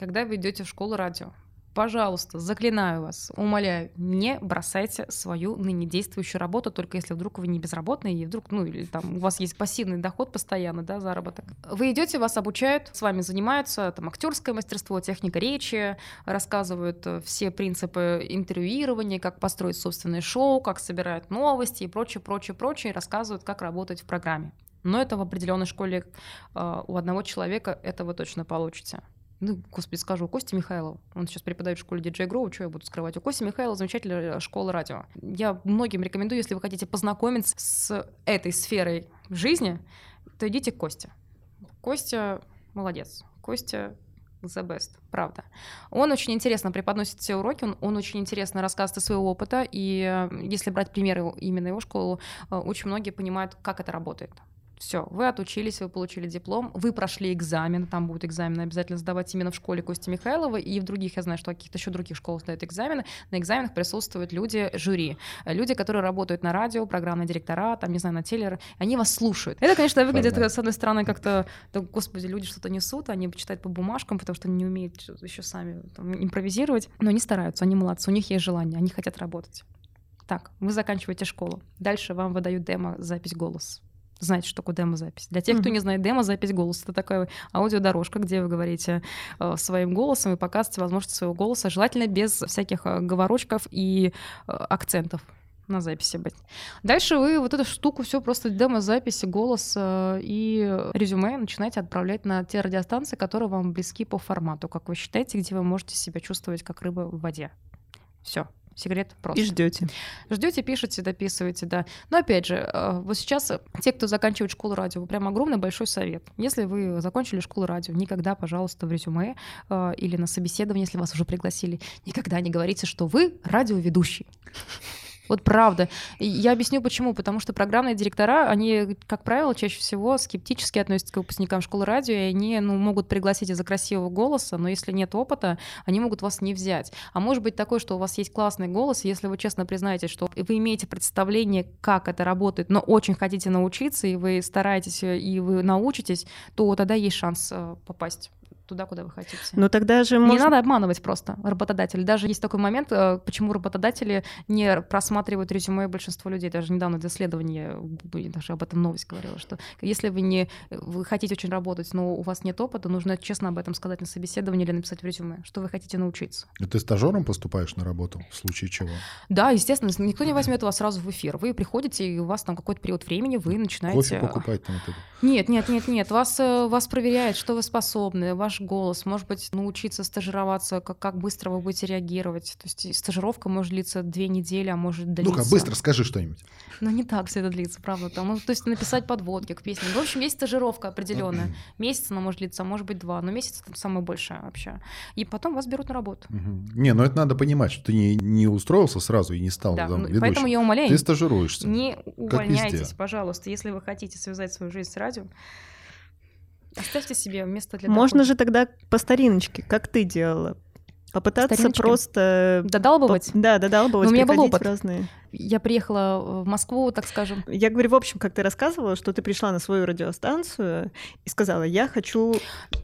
когда вы идете в школу радио, пожалуйста, заклинаю вас, умоляю, не бросайте свою ныне действующую работу, только если вдруг вы не безработный, и вдруг, ну, или там у вас есть пассивный доход постоянно, да, заработок. Вы идете, вас обучают, с вами занимаются там актерское мастерство, техника речи, рассказывают э, все принципы интервьюирования, как построить собственное шоу, как собирают новости и прочее, прочее, прочее, и рассказывают, как работать в программе. Но это в определенной школе э, у одного человека это вы точно получите. Ну, господи, скажу, у Кости Михайлова. Он сейчас преподает в школе диджей Гроу, что я буду скрывать? У Кости Михайлова замечательная школа радио. Я многим рекомендую, если вы хотите познакомиться с этой сферой жизни, то идите к Косте. Костя молодец. Костя the best, правда. Он очень интересно преподносит все уроки, он, он очень интересно рассказывает о своего опыта, и э, если брать примеры именно его школу, э, очень многие понимают, как это работает. Все, вы отучились, вы получили диплом, вы прошли экзамен, там будут экзамены обязательно сдавать именно в школе Кости Михайлова, и в других, я знаю, что каких-то еще других школах сдают экзамены. На экзаменах присутствуют люди жюри, э, люди, которые работают на радио, программные директора, там, не знаю, на телер, они вас слушают. Это, конечно, выглядит, Формально. с одной стороны, как-то, да, господи, люди что-то несут, они читают по бумажкам, потому что они не умеют еще сами там, импровизировать, но они стараются, они молодцы, у них есть желание, они хотят работать. Так, вы заканчиваете школу. Дальше вам выдают демо, запись голос. Знаете, что такое демо-запись. Для тех, кто не знает, демо-запись голоса — это такая аудиодорожка, где вы говорите э, своим голосом и показываете возможность своего голоса, желательно без всяких э, говорочков и э, акцентов на записи быть. Дальше вы вот эту штуку все просто демо-записи, голос э, и резюме начинаете отправлять на те радиостанции, которые вам близки по формату, как вы считаете, где вы можете себя чувствовать как рыба в воде. Все. Секрет просто. И ждете. Ждете, пишете, дописываете, да. Но опять же, э, вот сейчас э, те, кто заканчивает школу радио, прям огромный большой совет. Если вы закончили школу радио, никогда, пожалуйста, в резюме э, или на собеседовании, если вас уже пригласили, никогда не говорите, что вы радиоведущий. Вот правда. Я объясню почему. Потому что программные директора, они, как правило, чаще всего скептически относятся к выпускникам школы радио, и они ну, могут пригласить из-за красивого голоса, но если нет опыта, они могут вас не взять. А может быть такое, что у вас есть классный голос, если вы честно признаете, что вы имеете представление, как это работает, но очень хотите научиться, и вы стараетесь, и вы научитесь, то тогда есть шанс э, попасть туда, куда вы хотите. Но тогда же Не можно... надо обманывать просто работодателя. Даже есть такой момент, э, почему работодатели не просматривают резюме большинства людей. Даже недавно в исследовании э, даже об этом новость говорила, что если вы не вы хотите очень работать, но у вас нет опыта, нужно честно об этом сказать на собеседовании или написать в резюме, что вы хотите научиться. И Ты стажером поступаешь на работу в случае чего? Да, естественно, никто не возьмет вас сразу в эфир. Вы приходите, и у вас там какой-то период времени, вы начинаете... Кофе покупать там это. Нет, нет, нет, нет. Вас, э, вас проверяет, что вы способны, ваш голос. Может быть, научиться стажироваться, как, как быстро вы будете реагировать. То есть стажировка может длиться две недели, а может длиться... Ну-ка, быстро скажи что-нибудь. Ну, не так все это длится, правда. Там, ну, то есть написать подводки к песне. В общем, есть стажировка определенная. Месяц она может длиться, а может быть два. Но месяц там самое большее вообще. И потом вас берут на работу. Не, ну это надо понимать, что ты не, не устроился сразу и не стал Да, там ну, ведущим. поэтому я умоляю, Ты стажируешься. не увольняйтесь, пожалуйста. Если вы хотите связать свою жизнь с радио, оставьте себе место для Можно дохода. же тогда по стариночке, как ты делала. Попытаться Стариночке? просто... Додалбывать? Да, додалбывать, Но у меня был опыт. разные. Я приехала в Москву, так скажем. Я говорю, в общем, как ты рассказывала, что ты пришла на свою радиостанцию и сказала, я хочу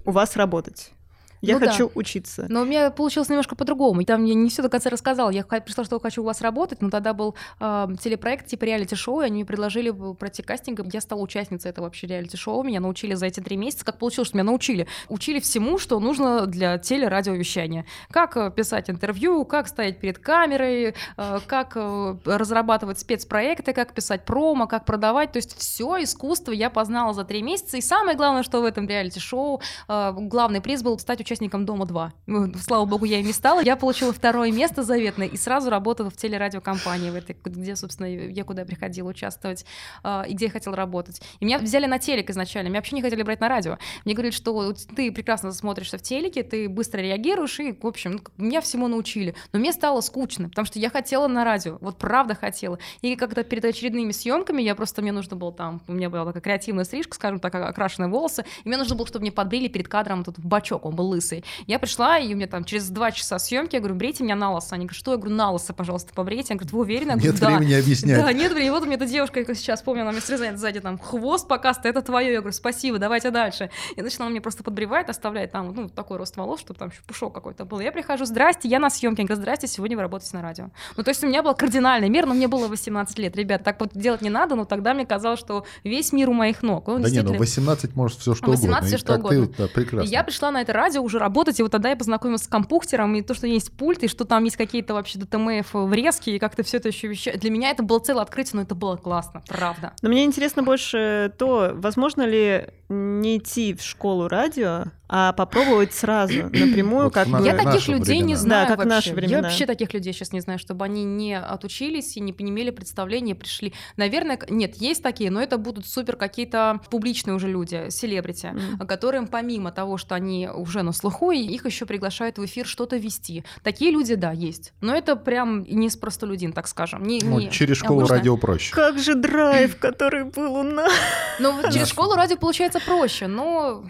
у вас работать. Я Ну да. хочу учиться. Но у меня получилось немножко по-другому. Там я не все до конца рассказала. Я пришла, что хочу у вас работать, но тогда был э, телепроект типа реалити-шоу, и они мне предложили пройти кастинг. Я стала участницей этого вообще реалити-шоу. Меня научили за эти три месяца. Как получилось, что меня научили? Учили всему, что нужно для телерадиовещания. Как э, писать интервью, как стоять перед камерой, э, как э, разрабатывать спецпроекты, как писать промо, как продавать. То есть все искусство я познала за три месяца. И самое главное, что в этом реалити-шоу э, главный приз был стать участником Дома-2. Ну, Слава богу, я и не стала. Я получила второе место заветное и сразу работала в телерадиокомпании, в этой, где, собственно, я куда приходила участвовать э, и где я хотела работать. И меня взяли на телек изначально. Меня вообще не хотели брать на радио. Мне говорили, что ты прекрасно смотришься в телеке, ты быстро реагируешь, и, в общем, ну, меня всему научили. Но мне стало скучно, потому что я хотела на радио, вот правда хотела. И когда перед очередными съемками я просто, мне нужно было там, у меня была такая креативная стрижка, скажем так, окрашенные волосы, и мне нужно было, чтобы мне подбрили перед кадром в бачок, он был лысый. Я пришла, и у меня там через два часа съемки, я говорю, брейте меня на лысо. Они говорят, что? Я говорю, на лысо, пожалуйста, побрейте. Я говорю, вы уверены? Я говорю, Нет да. времени объяснять. Да, нет времени. Вот у меня эта девушка, я сейчас помню, она мне срезает сзади там хвост показывает, это твое. Я говорю, спасибо, давайте дальше. И значит, она мне просто подбревает, оставляет там, ну, такой рост волос, чтобы там еще пушок какой-то был. Я прихожу, здрасте, я на съемке. Я говорю, здрасте, сегодня вы работаете на радио. Ну, то есть у меня был кардинальный мир, но мне было 18 лет. Ребят, так вот делать не надо, но тогда мне казалось, что весь мир у моих ног. Он Да не, ну действительно- 18 может все что 18 угодно. всё И что как угодно. Ты, да, прекрасно. Я пришла на это радио уже работать, и вот тогда я познакомилась с компьютером, и то, что есть пульт, и что там есть какие-то вообще ДТМФ врезки, и как-то все это еще вещает. Для меня это было целое открытие, но это было классно, правда. Но мне интересно больше то, возможно ли не идти в школу радио, а попробовать сразу [clears throat] напрямую, Вот как бы... Я таких людей не времена. знаю Да, как в вообще. наши времена. Я вообще таких людей сейчас не знаю, чтобы они не отучились и не имели представления, пришли. Наверное, нет, есть такие, но это будут супер какие-то публичные уже люди, селебрити, М. которым помимо того, что они уже на слуху, их еще приглашают в эфир что-то вести. Такие люди, да, есть. Но это прям не с простолюдин, так скажем. Не, Ну, не через школу обычно. радио проще. Как же драйв, [clears throat] который был у нас. Ну, через школу радио получается проще, но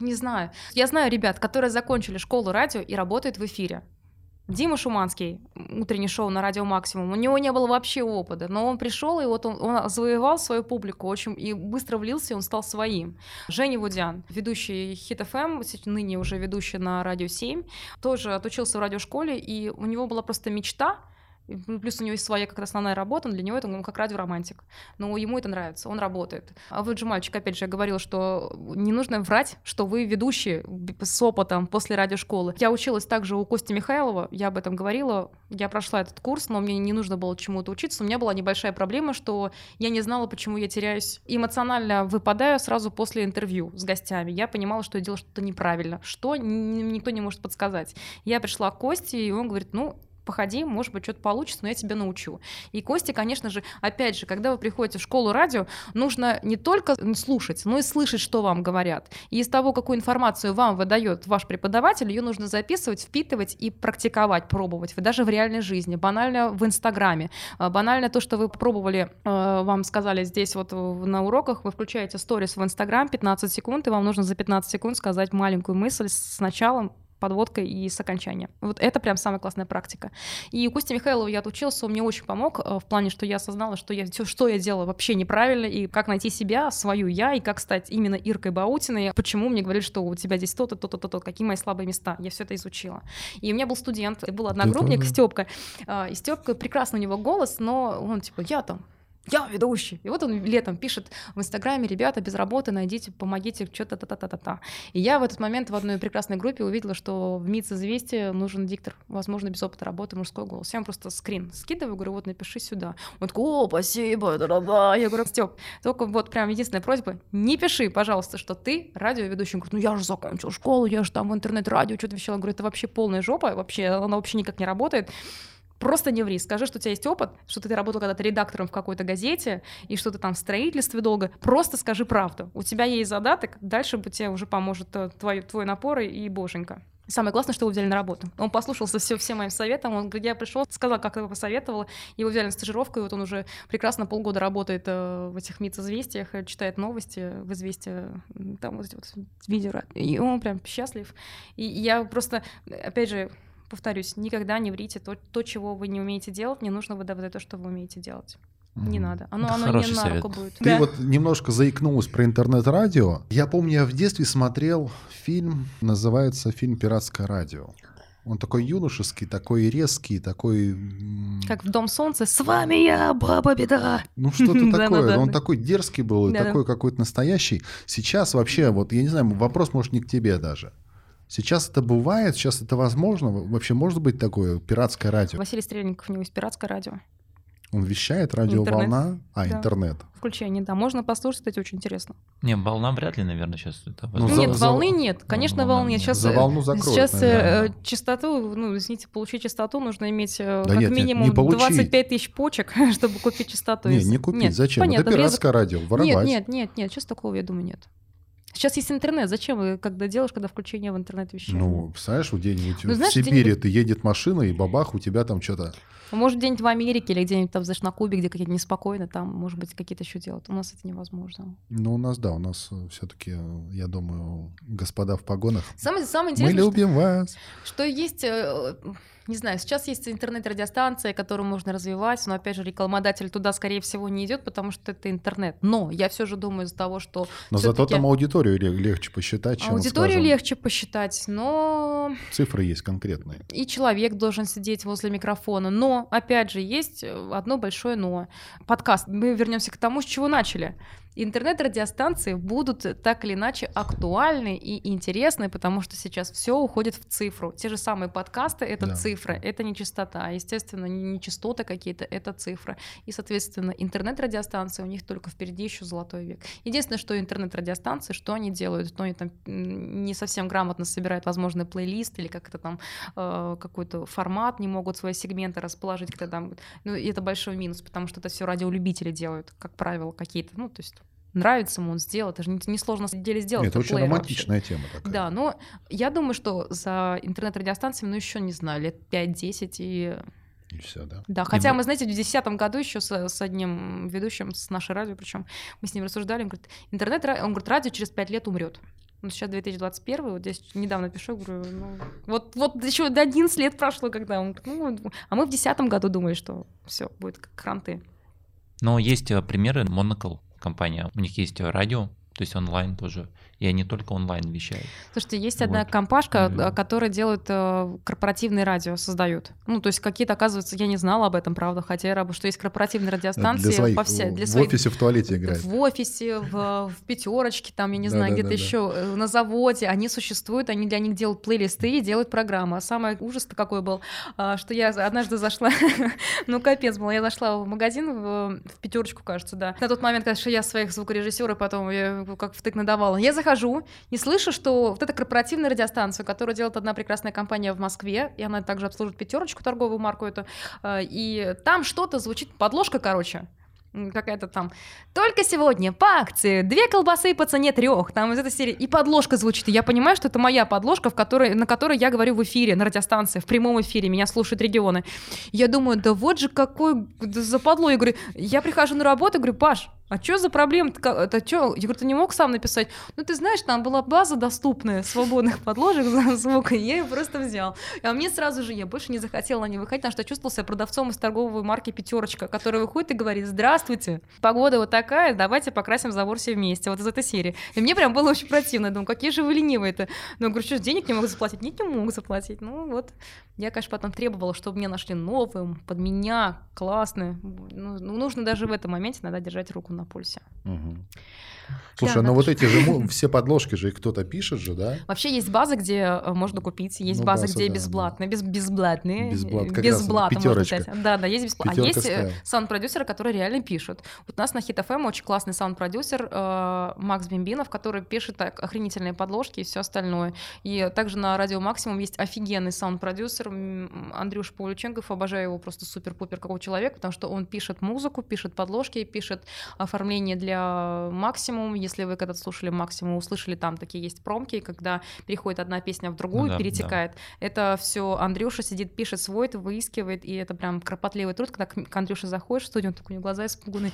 не знаю. Я знаю ребят, которые закончили школу радио и работают в эфире. Дима Шуманский, утреннее шоу на Радио Максимум, у него не было вообще опыта, но он пришел, и вот он, он завоевал свою публику очень и быстро влился, и он стал своим. Женя Вудян, ведущий Хит ФМ, ныне уже ведущий на Радио 7, тоже отучился в радиошколе, и у него была просто мечта, Плюс у него есть своя как основная работа, но для него это он как радиоромантик. Но ему это нравится, он работает. А вы же мальчик, опять же, я говорила, что не нужно врать, что вы ведущий б- с опытом после радиошколы. Я училась также у Кости Михайлова, я об этом говорила, я прошла этот курс, но мне не нужно было чему-то учиться. У меня была небольшая проблема, что я не знала, почему я теряюсь. Эмоционально выпадаю сразу после интервью с гостями. Я понимала, что я делаю что-то неправильно. Что никто не может подсказать. Я пришла к Косте, и он говорит, ну, походи, может быть, что-то получится, но я тебя научу. И Костя, конечно же, опять же, когда вы приходите в школу радио, нужно не только слушать, но и слышать, что вам говорят. И из того, какую информацию вам выдает ваш преподаватель, ее нужно записывать, впитывать и практиковать, пробовать. Вы даже в реальной жизни, банально в Инстаграме, а, банально то, что вы пробовали, э, вам сказали здесь вот в- на уроках, вы включаете сторис в Инстаграм 15 секунд, и вам нужно за 15 секунд сказать маленькую мысль с началом, подводкой и с окончания. Вот это прям самая классная практика. И у Кости Михайлова я отучился, он мне очень помог э, в плане, что я осознала, что я все, что я делала вообще неправильно, и как найти себя, свою я, и как стать именно Иркой Баутиной, почему мне говорили, что у тебя здесь то-то, то-то, то-то, какие мои слабые места. Я все это изучила. И у меня был студент, был одногруппник. Степка. И Степка, прекрасный у него голос, но он типа, я там я ведущий. И вот он летом пишет в Инстаграме, ребята, без работы, найдите, помогите, что-то та-та-та-та-та. И я в этот момент в одной прекрасной группе увидела, что в МИЦ известия нужен диктор, возможно, без опыта работы, мужской голос. Я ему просто скрин скидываю, говорю, вот напиши сюда. Он такой, о, спасибо, да-да-да. Я говорю, Степ, только вот прям единственная просьба, не пиши, пожалуйста, что ты радиоведущий. Он говорит, ну я же закончил школу, я же там в интернет-радио что-то вещала. Я говорю, это вообще полная жопа, вообще, она вообще никак не работает. Просто не ври, скажи, что у тебя есть опыт, что ты работал когда-то редактором в какой-то газете, и что ты там в строительстве долго. Просто скажи правду. У тебя есть задаток, дальше бы тебе уже поможет э, твой, твой напор и- боженька. Самое классное, что его взяли на работу. Он послушался все, всем моим советам. Он, говорит, я пришел, сказал, как его посоветовала. Его взяли на стажировку, и вот он уже прекрасно полгода работает э, в этих МИЦ-известиях, э, читает новости в известия, м, там вот эти вот видео. И он прям счастлив. И я просто, опять же, повторюсь, никогда не врите то, то, чего вы не умеете делать, не нужно выдавать то, что вы умеете делать. Не надо. Оно, Это оно не на руку будет. Ты Да. вот немножко заикнулась про интернет-радио. Я помню, я в детстве смотрел фильм, называется фильм «Пиратское радио». Он такой юношеский, такой резкий, такой... Как в Дом Солнца. С вами я, Баба Беда. Ну, что-то [laughs] такое. Он такой дерзкий был, и такой какой-то настоящий. Сейчас вообще, вот, я не знаю, вопрос, может, не к тебе даже. Сейчас это бывает, сейчас это возможно. Вообще может быть такое пиратское радио? Василий Стрельников, у него есть пиратское радио. Он вещает, радиоволна, а, Да. интернет. Включение, да. Можно послушать, кстати, очень интересно. Не, волна вряд ли, наверное, сейчас это Ну, за- нет, за- волны нет. Конечно, волна волны. нет. Сейчас, За волну закроют, сейчас э, наверное. э, частоту, ну, извините, получить частоту нужно иметь э, Да как нет, нет, минимум не получить. 25 тысяч почек, [laughs] чтобы купить частоту. Не, из- не купить. Нет, Зачем? Понятно, это пиратское радио. Воровать. Нет, нет, нет, нет, сейчас такого, я думаю, нет. Сейчас есть интернет. Зачем вы, когда делаешь, когда включение в интернет вещания? Ну, представляешь, вот где-нибудь Ну, в знаешь, Сибири где-нибудь- ты едет машина, и бабах, у тебя там что-то... Может, где-нибудь в Америке или где-нибудь там, знаешь, на Кубе, где какие-то неспокойно, там, может быть, какие-то еще делают. У нас это невозможно. Ну, у нас, да, у нас все-таки, я думаю, господа в погонах. Самое, самое Мы интересное, что- любим вас. Что есть, э, не знаю, сейчас есть интернет-радиостанция, которую можно развивать, но, опять же, рекламодатель туда, скорее всего, не идет, потому что это интернет. Но я все же думаю из-за того, что Но зато там аудиторию ле- легче посчитать, чем, аудиторию скажем, легче посчитать, но цифры есть конкретные. и человек должен сидеть возле микрофона. Но, опять же, есть э, одно большое но. Подкаст. Мы вернемся к тому, с чего начали. Интернет-радиостанции будут так или иначе актуальны и интересны, потому что сейчас все уходит в цифру. Те же самые подкасты — это Да. цифры, это не частота. Естественно, не частоты какие-то, это цифры. И, соответственно, интернет-радиостанции у них только впереди еще золотой век. Единственное, что интернет-радиостанции, что они делают, что они там не совсем грамотно собирают, возможно, плейлист или как это там э, какой-то формат, не могут свои сегменты расположить, когда там, ну, и это большой минус, потому что это все радиолюбители делают, как правило, какие-то, ну, то есть нравится ему, он сделал, это же не- несложно на самом деле сделать. Нет, это очень плеер вообще. романтичная тема такая. Да, но я думаю, что за интернет-радиостанциями, ну, еще не знаю, лет 5-10 и... И все, да. Да, хотя мы- мы, знаете, в 2010 году еще с, с одним ведущим, с нашей радио, причем мы с ним рассуждали, он говорит, интернет, он говорит, радио через 5 лет умрет. Ну, сейчас 2021, вот здесь недавно пишу, говорю, ну, вот, вот еще до 11 лет прошло, когда он говорит, ну, а мы в 2010 году думали, что все, будет как кранты. Но есть э, примеры, Monocle компания, у них есть радио, то есть онлайн тоже, и они только онлайн вещают. Слушайте, есть одна Вот. компашка, Мгм. э, которая делает э, корпоративные радио, создают. Ну, то есть какие-то, оказывается, я не знала об этом, правда, хотя я раб- что есть корпоративные радиостанции для своих, по всей, для в своих офисе в туалете играет. В офисе, в, в пятерочке, там, я не знаю, где-то еще, э, на заводе. Они существуют, они для них делают плейлисты и делают программы. А самый ужас-то какой был, а, что я однажды зашла, [laughs] ну капец был, я зашла в магазин, в, в пятерочку, кажется, да. На тот момент, конечно, я своих звукорежиссеров потом я как втык надавала. Я захожу, не слышу, что вот эта корпоративная радиостанция, которую делает одна прекрасная компания в Москве, и она также обслуживает пятерочку, торговую марку эту, э, и там что-то звучит, подложка, короче, какая-то там. Только сегодня по акции две колбасы по цене трех. Там из этой серии. И подложка звучит. И я понимаю, что это моя подложка, в которой, на которой я говорю в эфире, на радиостанции, в прямом эфире. Меня слушают регионы. Я думаю, да вот же какой западло. Я говорю, я прихожу на работу, говорю, Паш, а что за проблема? Это что? Я говорю, ты не мог сам написать? Ну, ты знаешь, там была база доступная, свободных [laughs] подложек звука, и я ее просто взял. А мне сразу же, я больше не захотела на ней выходить, потому что я чувствовала себя продавцом из торговой марки «Пятерочка», который выходит и говорит, здравствуйте, погода вот такая, давайте покрасим забор все вместе, вот из этой серии. И мне прям было очень противно, я думаю, какие же вы ленивые-то. Ну, я говорю, что, денег не могут заплатить? Нет, не могут заплатить. Ну, вот. Я, конечно, потом требовала, чтобы мне нашли новым, под меня, классные. Ну, ну, нужно даже в этом моменте иногда держать руку на пульсе. Мгм. Слушай, Да, ну надо вот эти же [laughs] все подложки же их кто-то пишет же, да? Вообще есть базы, где э, можно купить, есть Ну, базы, база, где да, безплатные, без, безплатные, Безблат, как можно взять. Да, да, есть бесплатно. А есть э, саунд-продюсеры, которые реально пишут. Вот у нас на Hit FM очень классный саунд-продюсер э, Макс Бимбинов, который пишет так, охренительные подложки и все остальное. И также на Радио Максимум есть офигенный саунд-продюсер Андрюш Павлюченков, обожаю его просто супер-пупер какого человека, потому что он пишет музыку, пишет подложки, пишет оформление для Максимум. Если вы когда-то слушали Максимум, услышали там такие есть промки, когда переходит одна песня в другую, Ну да, перетекает. Это все Андрюша сидит, пишет свой, это выискивает, и это прям кропотливый труд, когда к Андрюше заходишь в студию, он такой, у него глаза испуганные.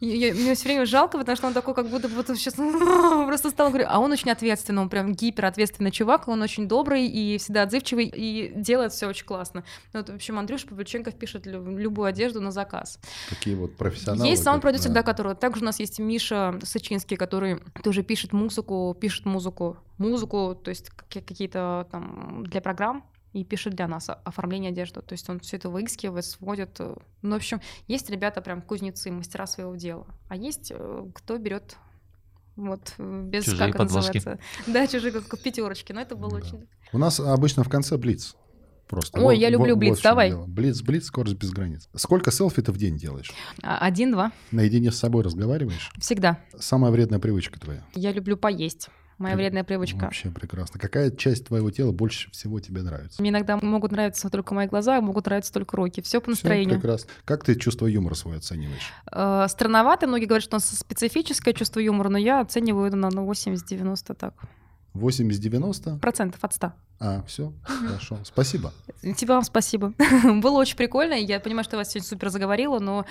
И я- мне все время жалко, потому что он такой, как будто вот сейчас [laughs] просто стал говорю, а он очень ответственный, он прям гиперответственный чувак, он очень добрый и всегда отзывчивый, и делает все очень классно. Ну, вот, в общем, Андрюша Павлюченков пишет лю- любую одежду на заказ. Такие вот профессионалы. Есть саунд-продюсер, да, да. который... Также у нас есть Миша Сычинский, который тоже пишет музыку, пишет музыку, музыку, то есть какие- какие-то там для программ, и пишет для нас оформление одежды. То есть он все это выискивает, сводит. э. Ну, в общем, есть ребята прям кузнецы, мастера своего дела. А есть э, кто берет вот э, без Чужие как это подложки. называется. Да, чужие как пятерочки. Но это было Да. очень. У нас обычно в конце блиц. Просто. Ой, я люблю блиц, в чем давай. дело. Блиц, блиц, скорость без границ. Сколько селфи ты в день делаешь? А, Один-два. Наедине с собой разговариваешь? Всегда. Самая вредная привычка твоя? Я люблю поесть. Моя При- вредная привычка. Вообще прекрасно. Какая часть твоего тела больше всего тебе нравится? Мне иногда могут нравиться только мои глаза, а могут нравиться только руки. Все по настроению. прекрасно. Как ты чувство юмора свое оцениваешь? Э, Странновато, многие говорят, что у нас специфическое чувство юмора, но я оцениваю это на ну, 80-90 так. 80-90? Процентов от 100. А, все, хорошо. Спасибо. Тебе вам спасибо. [laughs] Было очень прикольно. Я понимаю, что я вас сегодня супер заговорила, но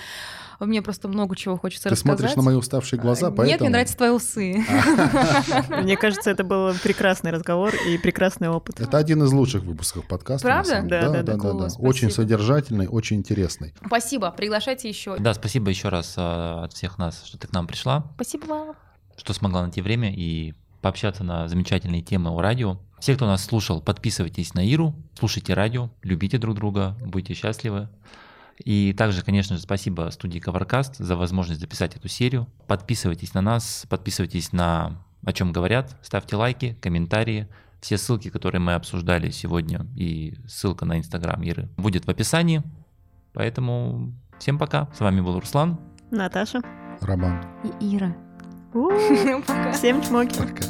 мне просто много чего хочется Ты рассказать. смотришь на мои уставшие глаза, Нет, поэтому... мне нравятся твои усы. [laughs] Мне кажется, это был прекрасный разговор и прекрасный опыт. Это один из лучших выпусков подкаста. Правда? Да, Да, да, да. Очень содержательный, очень интересный. Спасибо. Приглашайте еще. Да, спасибо еще раз а, от всех нас, что ты к нам пришла, Спасибо вам. что смогла найти время и пообщаться на замечательные темы о радио. Все, кто нас слушал, подписывайтесь на Иру, слушайте радио, любите друг друга, будьте счастливы. И также, конечно же, спасибо студии Covercast за возможность записать эту серию. Подписывайтесь на нас, подписывайтесь на «О чем говорят», ставьте лайки, комментарии. Все ссылки, которые мы обсуждали сегодня, и ссылка на Инстаграм Иры будет в описании. Поэтому всем пока. С вами был Руслан. Наташа. Роман. И Ира. У, [laughs] Пока. Всем чмоки. Пока.